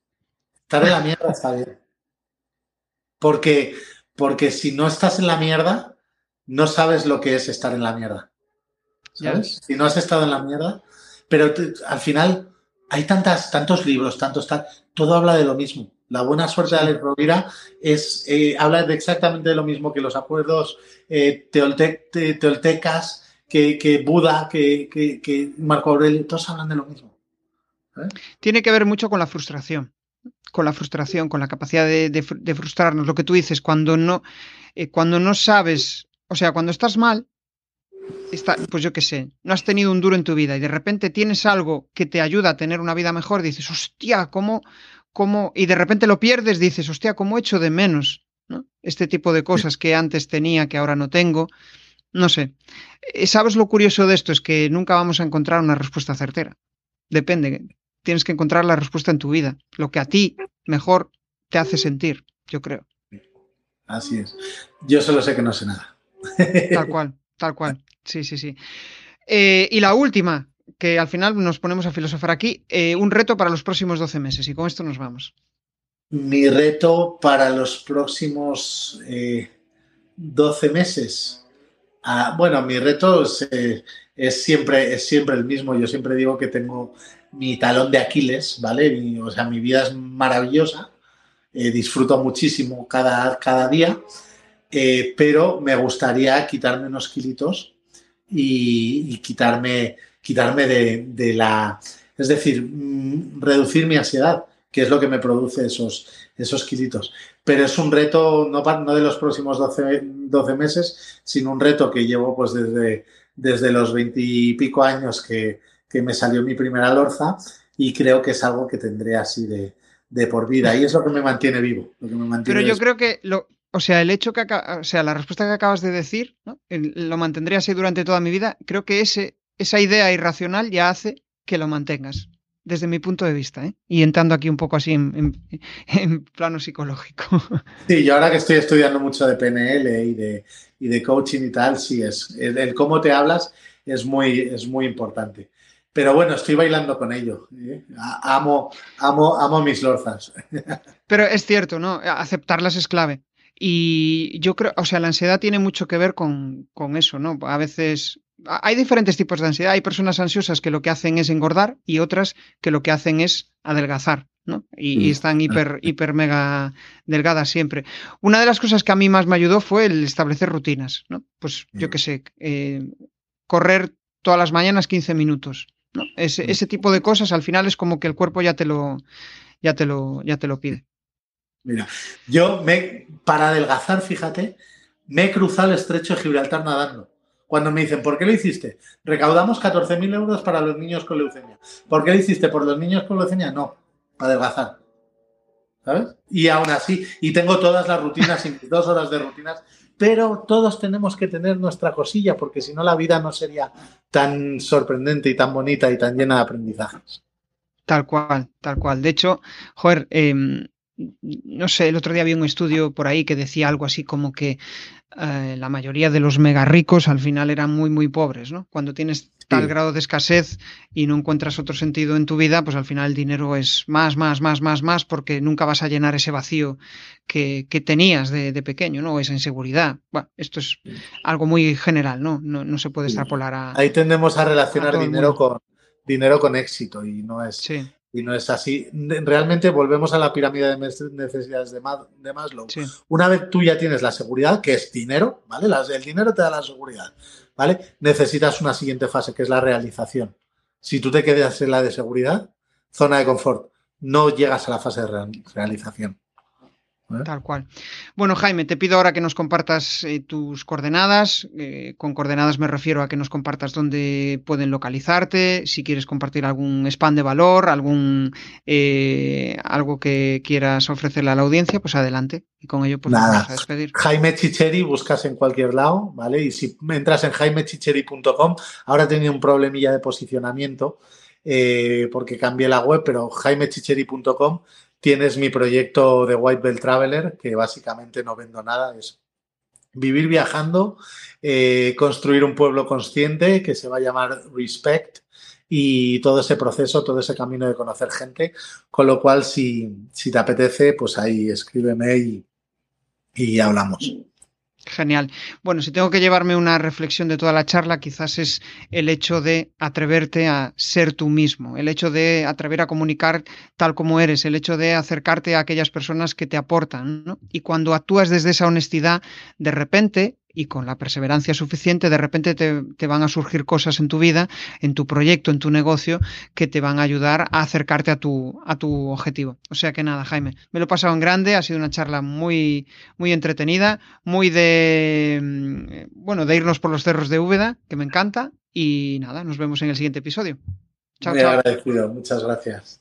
Estar en la mierda está bien. Porque, porque si no estás en la mierda, no sabes lo que es estar en la mierda. Si no has estado en la mierda, pero al final hay tantas, tantos libros, tantos tal, todo habla de lo mismo. La buena suerte de Alex Rovira es, eh, habla de exactamente de lo mismo que los acuerdos eh, teoltecas, que, Buda, que, Marco Aurelio, todos hablan de lo mismo. Tiene que ver mucho con la frustración, con la frustración, con la capacidad de, frustrarnos. Lo que tú dices, cuando no, eh, cuando no sabes, o sea, cuando estás mal, está, pues yo qué sé, no has tenido un duro en tu vida y de repente tienes algo que te ayuda a tener una vida mejor, dices, hostia, ¿cómo, cómo? Y de repente lo pierdes, dices, hostia, ¿cómo echo de menos? ¿no? Este tipo de cosas que antes tenía, que ahora no tengo. No sé. Eh, ¿Sabes lo curioso de esto? Es que nunca vamos a encontrar una respuesta certera. Depende. Tienes que encontrar la respuesta en tu vida. Lo que a ti mejor te hace sentir, yo creo. Así es. Yo solo sé que no sé nada. Tal cual, tal cual. Sí, sí, sí. Eh, y la última, que al final nos ponemos a filosofar aquí, eh, un reto para los próximos 12 meses. Y con esto nos vamos. Mi reto para los próximos 12 meses. Ah, bueno, mi reto es, siempre, es siempre el mismo. Yo siempre digo que tengo mi talón de Aquiles, ¿vale? o sea, mi vida es maravillosa. Eh, disfruto muchísimo cada, cada día, eh, pero me gustaría quitarme unos kilitos y, quitarme, quitarme de, la... Es decir, mm, reducir mi ansiedad, que es lo que me produce esos, esos kilitos. Pero es un reto no, no de los próximos 12, 12 meses, sino un reto que llevo pues desde, desde los veintipico años que, que, me salió mi primera lorza y creo que es algo que tendré así de, de por vida y es lo que me mantiene vivo. Lo que me mantiene Pero yo creo que lo, o sea, el hecho que, o sea, la respuesta que acabas de decir, ¿no? lo mantendré así durante toda mi vida, creo que ese, esa idea irracional ya hace que lo mantengas desde mi punto de vista, ¿eh? y entrando aquí un poco así en, plano psicológico. Sí, yo ahora que estoy estudiando mucho de PNL y de, y de coaching y tal, sí, es el, cómo te hablas es muy, es muy importante. Pero bueno, estoy bailando con ello. ¿eh? Amo, amo, amo mis lorzas. Pero es cierto, ¿no? Aceptarlas es clave. Y yo creo, o sea, la ansiedad tiene mucho que ver con, con eso, ¿no? A veces hay diferentes tipos de ansiedad. Hay personas ansiosas que lo que hacen es engordar y otras que lo que hacen es adelgazar, ¿no? Y, mm, están hiper, hiper, mega delgadas siempre. Una de las cosas que a mí más me ayudó fue el establecer rutinas, ¿no? Pues yo mm. qué sé, eh, correr todas las mañanas 15 minutos. ¿no? Ese, mm. ese, tipo de cosas al final es como que el cuerpo ya te lo, ya te lo, ya te lo pide. Mira, yo me, para adelgazar, fíjate, me he cruzado el estrecho de Gibraltar nadando. Cuando me dicen, ¿por qué lo hiciste? Recaudamos 14.000 euros para los niños con leucemia. ¿Por qué lo hiciste? ¿Por los niños con leucemia? No, para adelgazar. ¿Sabes? Y aún así, y tengo todas las rutinas, dos horas de rutinas, pero todos tenemos que tener nuestra cosilla, porque si no la vida no sería tan sorprendente y tan bonita y tan llena de aprendizajes. Tal cual, tal cual. De hecho, joder, em, no sé, el otro día había un estudio por ahí que decía algo así como que eh, la mayoría de los mega ricos al final eran muy, muy pobres, ¿no? Cuando tienes tal grado de escasez y no encuentras otro sentido en tu vida, pues al final el dinero es más, más, más, más, más, porque nunca vas a llenar ese vacío que, tenías de, pequeño, ¿no? O esa inseguridad. Bueno, esto es algo muy general, ¿no? No, se puede extrapolar a. Ahí tendemos a relacionar dinero con dinero con éxito y no es. Sí y no es así. Realmente volvemos a la pirámide de necesidades de, Maslow. Una vez tú ya tienes la seguridad, que es dinero, ¿vale? el dinero te da la seguridad, ¿vale? Necesitas una siguiente fase, que es la realización. Si tú te quedas en la de seguridad, zona de confort, no llegas a la fase de realización. ¿Eh? Tal cual. Bueno, Jaime, te pido ahora que nos compartas eh, tus coordenadas. Eh, con coordenadas me refiero a que nos compartas dónde pueden localizarte, si quieres compartir algún spam de valor, algún algo que quieras ofrecerle a la audiencia, pues adelante. Y con ello pues Nada. vamos a despedir. Jaime Chicheri buscas en cualquier lado, ¿vale? Y si entras en jaimechicheri.com, ahora he tenido un problemilla de posicionamiento porque cambié la web, pero jaimechicheri.com Tienes mi proyecto de White Belt Traveler, que básicamente no vendo nada, es vivir viajando, eh, construir un pueblo consciente que se va a llamar Respect y todo ese proceso, todo ese camino de conocer gente. Con lo cual, si, si te apetece, pues ahí escríbeme y, y hablamos. Genial. Bueno, si tengo que llevarme una reflexión de toda la charla, quizás es el hecho de atreverte a ser tú mismo, el hecho de atrever a comunicar tal como eres, el hecho de acercarte a aquellas personas que te aportan. ¿no? Y cuando actúas desde esa honestidad, de repente, y con la perseverancia suficiente, de repente te, te, van a surgir cosas en tu vida, en tu proyecto, en tu negocio, que te van a ayudar a acercarte a tu, a tu objetivo. O sea que nada, Jaime, me lo he pasado en grande, ha sido una charla muy, muy entretenida, muy de, mm, bueno, de irnos por los cerros de Úbeda, que me encanta, y nada, nos vemos en el siguiente episodio. Chao, muy chao. agradecido, muchas gracias.